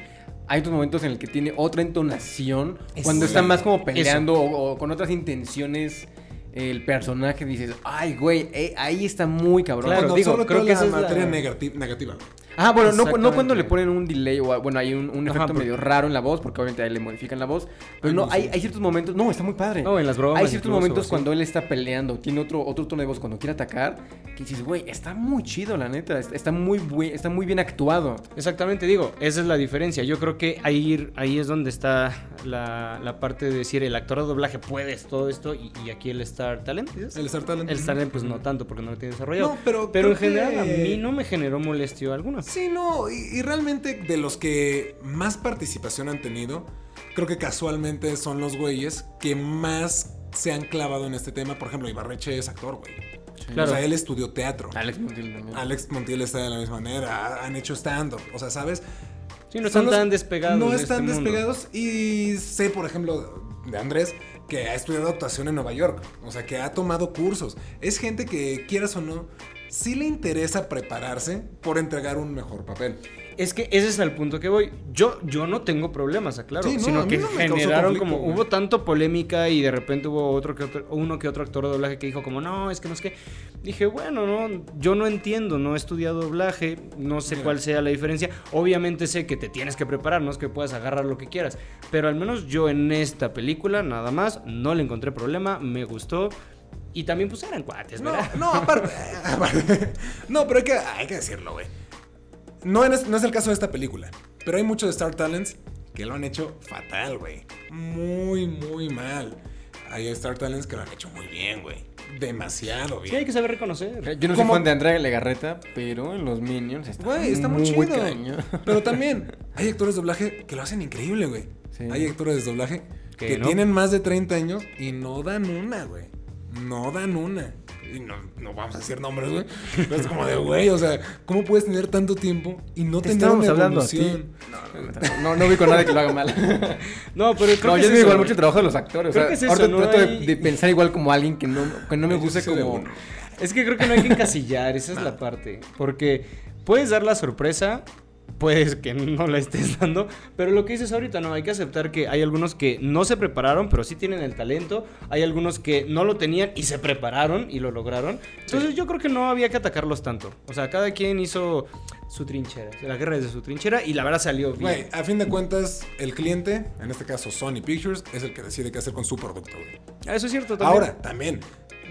Hay otros momentos en el que tiene otra entonación. Cuando está más como peleando o, o con otras intenciones. El personaje dices, ay, güey, eh, ahí está muy cabrón. Claro, Cuando digo, creo que la esa es la- materia negati- negativa. Ah, bueno, no, cuando le ponen un delay o bueno, hay un, un Ajá, efecto medio raro en la voz, porque obviamente ahí le modifican la voz. Pero no, no hay, ciertos momentos. No, está muy padre. No, en las bromas Hay ciertos incluso, momentos sí. cuando él está peleando, tiene otro, otro tono de voz cuando quiere atacar, que dices, güey, está muy chido, la neta. Está, muy, buen- está muy bien actuado. Exactamente, digo, esa es la diferencia. Yo creo que ahí, ahí es donde está la, la parte de decir el actor de doblaje puedes todo esto y, y aquí el Star Talent. El Star Talent. El Star Talent, pues no tanto porque no lo tiene desarrollado. No, pero pero en general que- a mí no me generó molestia alguna. Sí, no, y, y realmente de los que más participación han tenido, creo que casualmente son los güeyes que más se han clavado en este tema. Por ejemplo, Ibarreche es actor, güey. Claro. O sea, él estudió teatro. Alex Montiel también. Alex Montiel está de la misma manera, ha- han hecho stand-up, o sea, ¿sabes? Sí, no están los- tan despegados. No de están este mundo. despegados y sé, por ejemplo, de Andrés, que ha estudiado actuación en Nueva York, o sea, que ha tomado cursos. Es gente que, quieras o no, sí le interesa prepararse por entregar un mejor papel. Es que ese es el punto que voy. Yo, yo no tengo problemas, aclaro. Sí, no, a sino que no generaron como. güey. Hubo tanto polémica y de repente hubo otro que otro, uno que otro actor de doblaje que dijo como, no, es que no es que. Dije, bueno, no, yo no entiendo, no he estudiado doblaje, no sé Mira. cuál sea la diferencia. Obviamente sé que te tienes que preparar, no es que puedas agarrar lo que quieras. Pero al menos yo en esta película, nada más, no le encontré problema, me gustó. Y también pues eran cuates, No, ¿verdad? no, aparte. aparte- no, pero hay que, hay que decirlo, güey. No, es, no es el caso de esta película, pero hay muchos Star Talents que lo han hecho fatal, güey. Muy, muy mal. Hay Star Talents que lo han hecho muy bien, güey. Demasiado Sí, bien. hay que saber reconocer. Yo no soy ¿Cómo? fan de Andrea Legarreta, pero en los Minions está, Güey, está muy, muy chido. Pero también hay actores de doblaje que lo hacen increíble, güey. Sí. Hay actores de doblaje Que que no. tienen más de 30 años y no dan una, güey. No dan una. y no, no vamos a decir nombres, güey. Pero es como de, güey, o sea, ¿cómo puedes tener tanto tiempo y no Te tener estábamos una hablando a ti. evolución? No, no vi con nadie que lo haga mal. No, pero creo No, que yo es igual mucho el trabajo de los actores. Creo o sea, que es eso, ahorita ¿no? trato de, Hay- de pensar igual como alguien que no, que no me guste como... uno. Es que creo que no hay que encasillar, esa es la parte. Porque puedes dar la sorpresa, puedes que no la estés dando, pero lo que dices ahorita, no, hay que aceptar que hay algunos que no se prepararon, pero sí tienen el talento, hay algunos que no lo tenían y se prepararon y lo lograron. Entonces yo creo que no había que atacarlos tanto. O sea, cada quien hizo su trinchera, la guerra desde su trinchera y la verdad salió bien. A fin de cuentas, el cliente, en este caso Sony Pictures, es el que decide qué hacer con su producto, güey. Eso es cierto también. Ahora, también,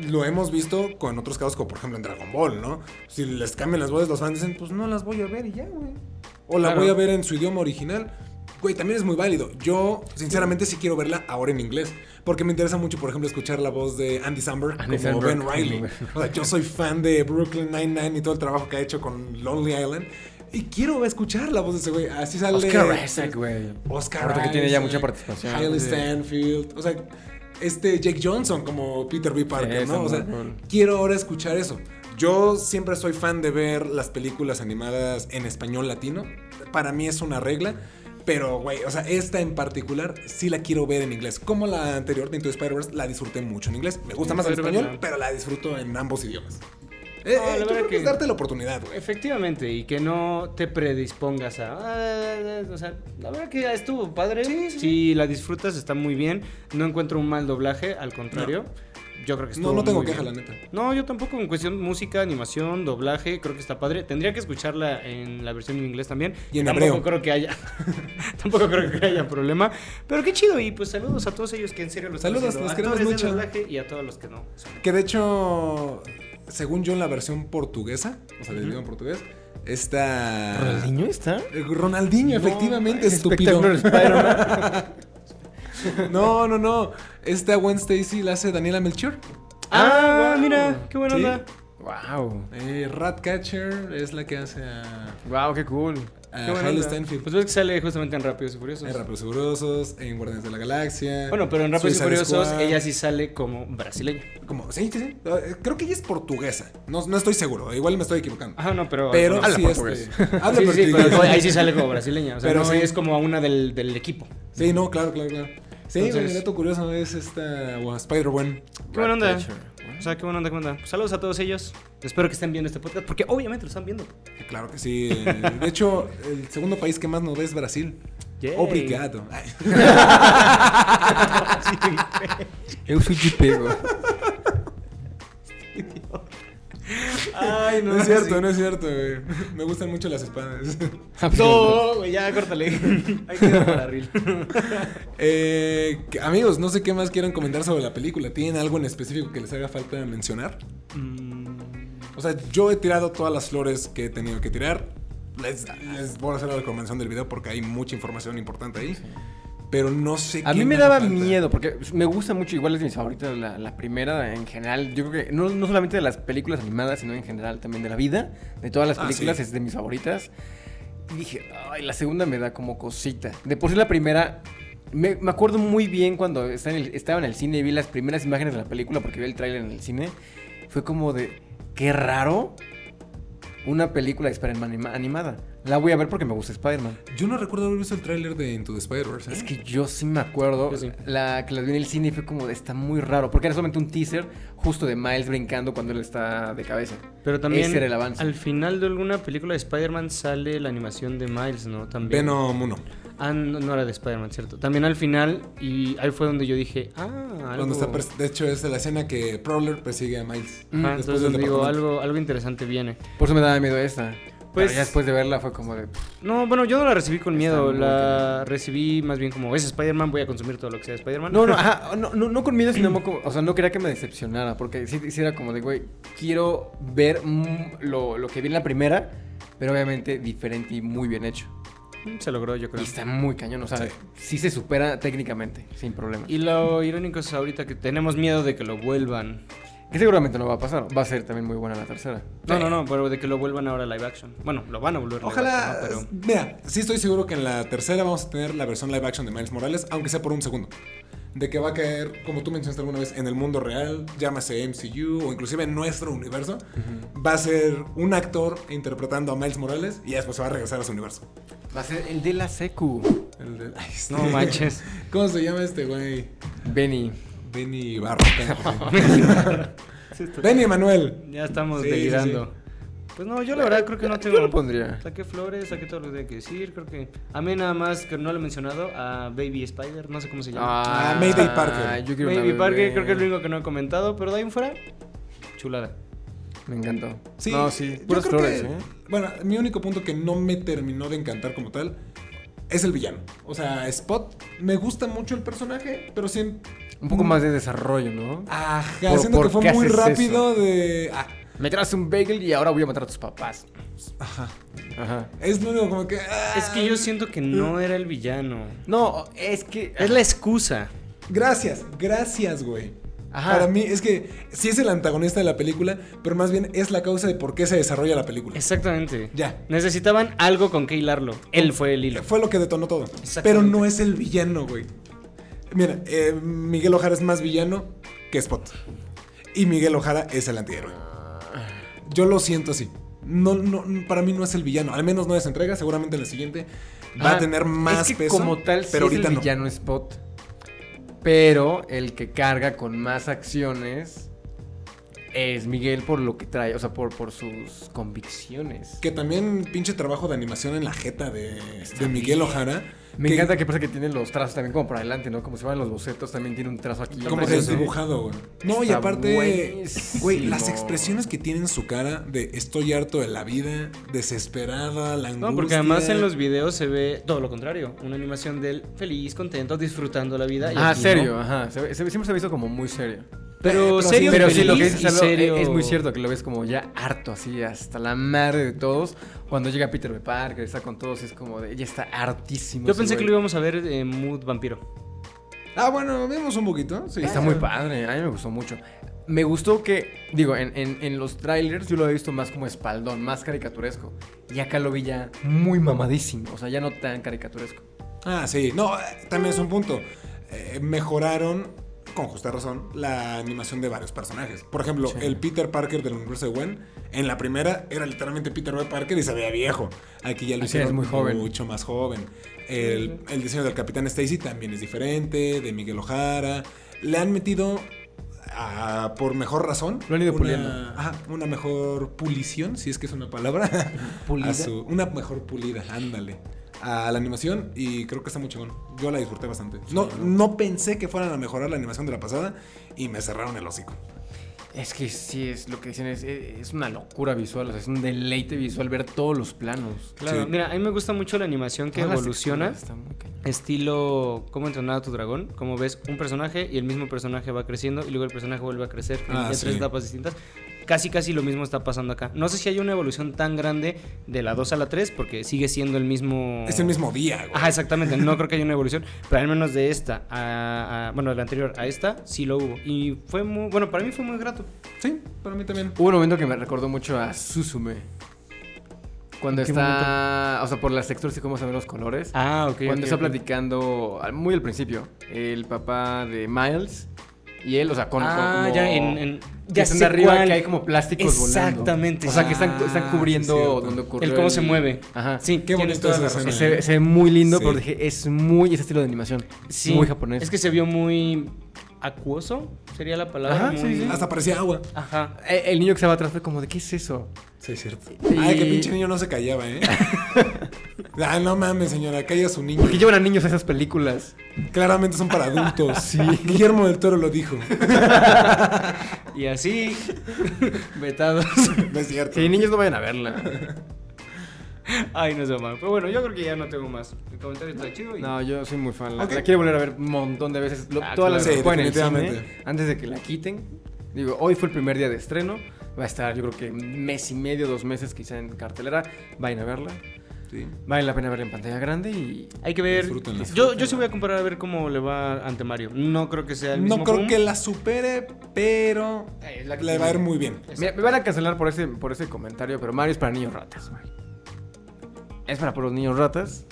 lo hemos visto con otros casos, como por ejemplo en Dragon Ball, ¿no? Si les cambian las voces, los fans dicen, pues no las voy a ver y ya, güey. O la Claro. voy a ver en su idioma original. Güey, también es muy válido. Yo, sinceramente, sí quiero verla ahora en inglés. Porque me interesa mucho, por ejemplo, escuchar la voz de Andy Samberg Andy como Samberg Ben Riley. O sea, yo soy fan de Brooklyn Nine-Nine y todo el trabajo que ha hecho con Lonely Island. Y quiero escuchar la voz de ese güey. Así sale. Oscar Isaac, güey. Oscar Ahorita que tiene ya Isaac, mucha participación. Hailey Sí. Stanfield. O sea, este Jake Johnson como Peter B. Parker, Sí, ¿no? O sea, cool. quiero ahora escuchar eso. Yo siempre soy fan de ver las películas animadas en español latino. Para mí es una regla. Pero, güey, o sea, esta en particular sí la quiero ver en inglés. Como la anterior de Into the Spider-Verse, la disfruté mucho en inglés. Me gusta más en español, pero la disfruto en ambos idiomas. Eh, No, la eh, verdad creo que es darte la oportunidad, güey. Efectivamente, y que no te predispongas a... "Ah, o sea, la verdad que estuvo padre. Si la disfrutas está muy bien. No encuentro un mal doblaje, al contrario. Yo creo que estuvo No, no tengo muy queja, bien. la neta. No, yo tampoco. En cuestión música, animación, doblaje, creo que está padre. Tendría que escucharla en la versión en inglés también. Y en tampoco hebreo. creo que haya. tampoco creo que haya problema. Pero qué chido. Y pues saludos a todos ellos que en serio lo están Saludos, los queremos de mucho. doblaje y a todos los que no. Que de hecho, según yo en la versión portuguesa, o sea, del idioma portugués, está... ¿Ronaldinho está? Eh, Ronaldinho, efectivamente, Es estúpido. No, no, no. Esta Gwen Stacy la hace Daniela Melchior. Ah, wow. mira, qué buena Sí. onda. wow. Eh, Ratcatcher es la que hace a, Wow, qué cool. a Qué buena Hailey onda. Stanfield. Pues ves que sale justamente en Rápidos y Furiosos. en Rápidos y Furiosos, en Guardianes de la Galaxia. Bueno, pero en Rápidos y Furiosos Squad. ella sí sale como brasileña. Como, sí, sí, sí. Eh, Creo que ella es portuguesa. No, no estoy seguro. Igual me estoy equivocando. Ajá, no, pero. Pero Habla sí, portugués. este, habla Sí, sí, sí, portugués. pero ahí sí sale como brasileña. O sea, Pero no sí. es como una del, del equipo. Sí, no, claro, claro, claro. Sí, Entonces- un dato curioso es esta wow, Spider-Gwen. Qué buena onda. O sea, qué buena onda, qué buena onda. Pues saludos a todos ellos. Espero que estén viendo este podcast, porque obviamente lo están viendo. Claro que sí. eh, De hecho, el segundo país que más nos ve es Brasil. Yay. Obrigado. Ay. Eu fui de pego. Ay, No es cierto, no es cierto, güey. Me gustan mucho las espadas. No, güey, ya córtale. Hay que ir para reel. Eh, amigos, no sé qué más quieran comentar sobre la película. ¿Tienen algo en específico que les haga falta mencionar? Mm, O sea, yo he tirado todas las flores que he tenido que tirar. Les, les voy a hacer la recomendación del video porque hay mucha información importante ahí. Pero no sé A mí me daba falta. miedo, porque me gusta mucho, igual es de mis favoritas, la, la primera en general. Yo creo que no, no solamente de las películas animadas, sino en general también de la vida. De todas las Ah, películas sí. es de mis favoritas. Y dije, ay, la segunda me da como cosita. De por sí la primera, me, me acuerdo muy bien cuando estaba en, el, estaba en el cine y vi las primeras imágenes de la película, porque vi el tráiler en el cine. Fue como de, qué raro una película de Spider-Man anima- animada. La voy a ver porque me gusta Spider-Man. Yo no recuerdo haber visto el tráiler de Into the Spider-Verse. ¿eh? Es que yo sí me acuerdo sí. la que las vi en el cine y fue como de, está muy raro, porque era solamente un teaser justo de Miles brincando cuando él está de cabeza. Pero también Ese era el avance. al final de alguna película de Spider-Man sale la animación de Miles, ¿no? También. Venom 1. Ah, no, no era de Spider-Man, ¿cierto? También al final, y ahí fue donde yo dije, ah, algo... Está pers- de hecho, es la escena que Prowler persigue a Miles. Después entonces del digo, algo, algo interesante viene. Por eso me daba miedo esta. Pues- Pues ya después de verla fue como de... No, bueno, yo no la recibí con miedo, la recibí más bien como, es Spider-Man, voy a consumir todo lo que sea de Spider-Man. No, no, ajá, no, no, no con miedo, sino como, o sea, no quería que me decepcionara, porque sí, sí era como de, güey, quiero ver mm, lo, lo que vi en la primera, pero obviamente diferente y muy bien hecho. Se logró, yo creo. Y está muy cañón, o sea, Sí. sí, se supera técnicamente, sin problema. Y lo irónico es ahorita que tenemos miedo de que lo vuelvan. Que seguramente no va a pasar, va a ser también muy buena la tercera. No, no, no, pero de que lo vuelvan ahora live action. Bueno, lo van a volver live Ojalá. action, ¿no? Mira, sí estoy seguro que en la tercera vamos a tener la versión live action de Miles Morales, aunque sea por un segundo. de que va a caer, como tú mencionaste alguna vez, en el mundo real, llámase MCU o inclusive en nuestro universo. Va a ser un actor interpretando a Miles Morales y después se va a regresar a su universo. Va a ser el de la secu. El de- ay, No este- manches. ¿Cómo se llama este güey? Benny. Benny Barro. Benny Emanuel. Ya estamos Sí, sí, delirando. Pues no, yo la verdad creo que no Yo tengo. lo pondría. Saqué flores, saqué todo lo que tenía que decir. Creo que. A mí nada más que no lo he mencionado. A Baby Spider, no sé cómo se llama. Ah, Mayday Parker. Yo Baby. Parker, creo que es lo único que no he comentado. Pero de ahí en fuera, chulada. Me encantó. Sí, No, sí. yo Puras creo flores, que- ¿eh? Bueno, mi único punto que no me terminó de encantar como tal es el villano. O sea, Spot, me gusta mucho el personaje, pero siento... Un poco más de desarrollo, ¿no? Ajá, ¿Por- siento por que fue muy rápido de... ah, Me traes un bagel y ahora voy a matar a tus papás. ajá. Ajá. Es lo único como que... ah, Es que yo siento que no era el villano. No, es que. Es la excusa. Gracias, gracias, güey. Ajá. Para mí es que sí es el antagonista de la película, pero más bien es la causa de por qué se desarrolla la película. Exactamente. Ya. Necesitaban algo con que hilarlo. Él fue el hilo. Fue lo que detonó todo. Pero no es el villano, güey. Mira, eh, Miguel Ojara es más villano que Spot. Y Miguel Ojara es el antihéroe. Yo lo siento así. No, no, para mí no es el villano. Al menos no es entrega. Seguramente en la siguiente va Ah, a tener más es que peso. como tal, sí pero es el no. villano Spot. Pero el que carga con más acciones es Miguel por lo que trae, o sea, por, por sus convicciones. Que también pinche trabajo de animación en la jeta de, de Miguel Ojara. Me que- encanta que pasa que tiene los trazos también como por adelante, ¿no? Como si van los bocetos, también tiene un trazo aquí. Como que precioso. desdibujado, güey. No, y aparte, güey, las expresiones que tiene en su cara de estoy harto de la vida, desesperada, la angustia. No, porque además en los videos se ve todo lo contrario. Una animación de él feliz, contento, disfrutando la vida. y Ah, serio, no. ajá. Se- se- siempre se ha visto como muy serio. Pero, Pero serio, Pero feliz sí, lo que y dices Aldo, serio. es muy cierto que lo ves como ya harto, así, hasta la madre de todos. Cuando llega Peter B. Parker, está con todos, es como de, ya está hartísimo. Yo pensé que lo íbamos a ver en mood vampiro. Ah, bueno, vemos un poquito. Sí. Está muy padre, a mí me gustó mucho. Me gustó que, digo, en, en- en los trailers yo lo he visto más como espaldón, más caricaturesco. Y acá lo vi ya muy mamadísimo, o sea, ya no tan caricaturesco. Ah, sí. No, eh, también es un punto. Eh, mejoraron, con justa razón, la animación de varios personajes. Por ejemplo, Sí. el Peter Parker del universo de Gwen, en la primera era literalmente Peter B. Parker y se veía viejo. Aquí ya lo hicieron es muy joven. mucho más joven. El, el diseño del Capitán Stacy también es diferente, de Miguel Ojara. Le han metido, por mejor razón, Lo han ido una, puliendo. ajá, una mejor pulición, si es que es una palabra. ¿Pulida? Su- una mejor pulida, ándale. A la animación y creo que está muy chingón. Yo la disfruté bastante. No, no pensé que fueran a mejorar la animación de la pasada y me cerraron el hocico. Es que sí, es lo que dicen, es, es una locura visual, o sea, es un deleite visual ver todos los planos. Claro, Sí. mira, a mí me gusta mucho la animación que Todas las evoluciona. está muy. Estilo ¿Cómo entrenar a tu dragón? Como ves un personaje y el mismo personaje va creciendo y luego el personaje vuelve a crecer en, Ah, en sí. tres etapas distintas. Casi casi lo mismo está pasando acá. No sé si hay una evolución tan grande de la 2 a la 3 porque sigue siendo el mismo... Es el mismo día, güey. Ajá, exactamente. No creo que haya una evolución, pero al menos de esta a, a- bueno, de la anterior a esta sí lo hubo y fue muy bueno, para mí fue muy grato. Sí, para mí también. Hubo un momento que me recordó mucho a Susume. Cuando ¿En qué está, o sea, por las texturas y cómo se ven los colores. Ah, ok. Cuando está platicando, muy al principio, el papá de Miles y él, o sea, con, Ah, como- ya en, en- que ya están arriba cuál. que hay como plásticos volando. Exactamente. O sea, que están, están Ah, cubriendo sí, donde ocurrió el cómo se mueve. Ajá. Sí, Qué bonito esa escena. razón. Se, se ve muy lindo, Sí. pero dije, es muy ese estilo de animación. Sí, Muy japonés. Es que se vio muy acuoso, sería la palabra. Ajá, muy- sí, sí. Hasta parecía agua. Ajá. Eh, El niño que estaba atrás fue como de, ¿qué es eso? Sí, es cierto. Y- Ay, que pinche niño no se callaba, ¿eh? ah, no mames, señora, calla a su niño. Porque llevan a niños a esas películas. Claramente son para adultos. Sí. Guillermo del Toro lo dijo. Y así, vetados. No es cierto. Sí, niños no vayan a verla. Ay, no sé mal. Pero bueno, yo creo que ya no tengo más. El comentario está chido y... No, yo soy muy fan. La, Ok. la quiero volver a ver un montón de veces. Lo- Ah, todas las claro. que Sí, en el cine, antes de que la quiten. Digo, hoy fue el primer día de estreno. Va a estar, yo creo que mes y medio, dos meses quizá en cartelera. Vayan a verla. Sí. Vale la pena verla en pantalla grande y... Hay que ver. Disfrútenla. Yo, yo sí voy a comparar a ver cómo le va ante Mario. No creo que sea el mismo. No creo boom. que la supere, pero Eh, la que le va a ir muy bien. Mira, me van a cancelar por ese, por ese comentario, pero Mario es para niños ratas. güey. Es para puros niños ratas.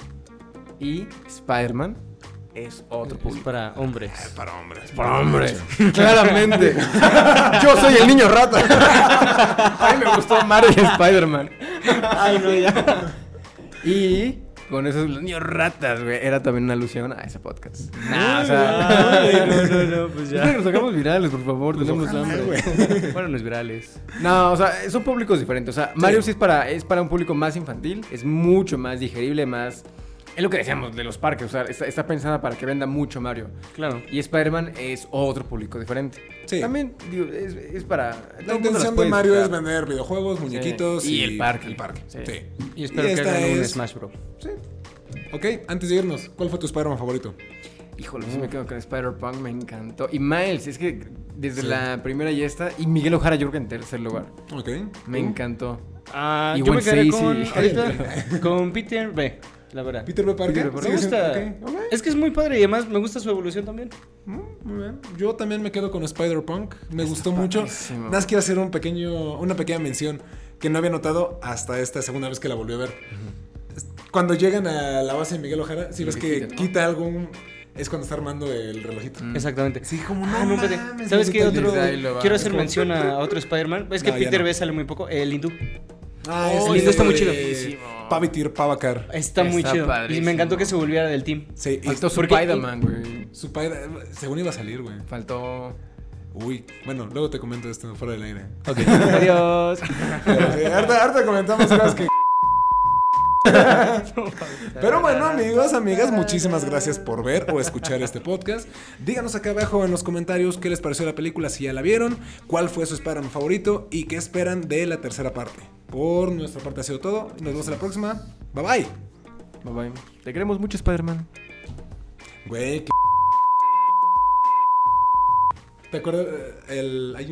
Y Spider-Man es otro Es público. para hombres. Para hombres. Para hombres. Claramente. Yo soy el niño rata. A mí me gustó Mario y Spider-Man. Ay, no, ya. Y con esos los niños ratas, güey. Era también una alusión a ese podcast. Nah, o Ay, sea. no, no, no, pues ya. nos hagamos virales, por favor. Tenemos ojalá, hambre. güey. Fueron los virales. No, o sea, son públicos diferentes. O sea, Mario sí es para, es para un público más infantil, es mucho más digerible, más... Es lo que decíamos de los parques, o sea, está, está pensada para que venda mucho Mario. Claro. Y Spider-Man es otro público diferente. Sí. También, digo, es, es para... La intención de Mario es vender videojuegos, muñequitos Y y, el parque. El parque. Sí. Sí. Y espero que hagan un es- Smash Bro. Sí. Ok, antes de irnos, ¿cuál fue tu Spider-Man favorito? Híjole, sí me quedo con Spider-Punk, me encantó. Y Miles, es que desde Sí. la primera ya está. Y Miguel Ojara yo creo que en tercer lugar. Ok. Me encantó. Ah, Y yo me quedé Stacy. con, ahorita, con Peter B. La verdad. Peter B. Parker. Peter B. me ¿Sigues en- gusta. Es que es muy padre y además me gusta su evolución también. Mm, Muy bien. Yo también me quedo con Spider-Punk. Me gustó mucho. Nada más quiero hacer un pequeño, una pequeña mención que no había notado hasta esta segunda vez que la volví a ver. Cuando llegan a la base de Miguel Ojara, si ves que ¿no? quita algo, es cuando está armando el relojito. Mm. Exactamente. Sí, como Ah, no, mames, ¿Sabes qué otro? Quiero hacer mención a otro Spider-Man. Es que No, Peter no. B sale muy poco. El hindú. Ah, Oh, ese lindo, está muy chido. Pavitir Pavakar. Está muy Está chido. Y padrísimo. me encantó que se volviera del team. Sí, y Faltó su porque- Spider-Man, güey. su padre, según iba a salir, güey. Faltó... Uy, bueno, luego te comento esto fuera del aire. Ok. Adiós. Pero sí, ahorita comentamos cosas que. Pero bueno, amigos, amigas, muchísimas gracias por ver o escuchar este podcast. Díganos acá abajo en los comentarios qué les pareció la película, si ya la vieron, cuál fue su Spider-Man favorito y qué esperan de la tercera parte. Por nuestra parte ha sido todo. Nos vemos en la próxima. Bye bye. Bye bye. Te queremos mucho, Spider-Man. Güey, qué- ¿Te acuerdas? eh, El. hay-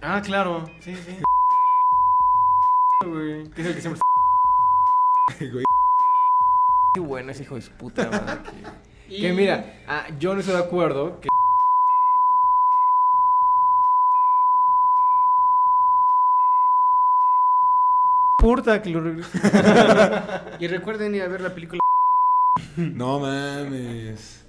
Ah, claro. Sí, sí. Güey. ¿Qué es el que siempre... güey. Qué bueno ese hijo de puta madre. Que, que mira, ah, yo no estoy de acuerdo que... Que lo. Y recuerden ir a ver la película. No mames.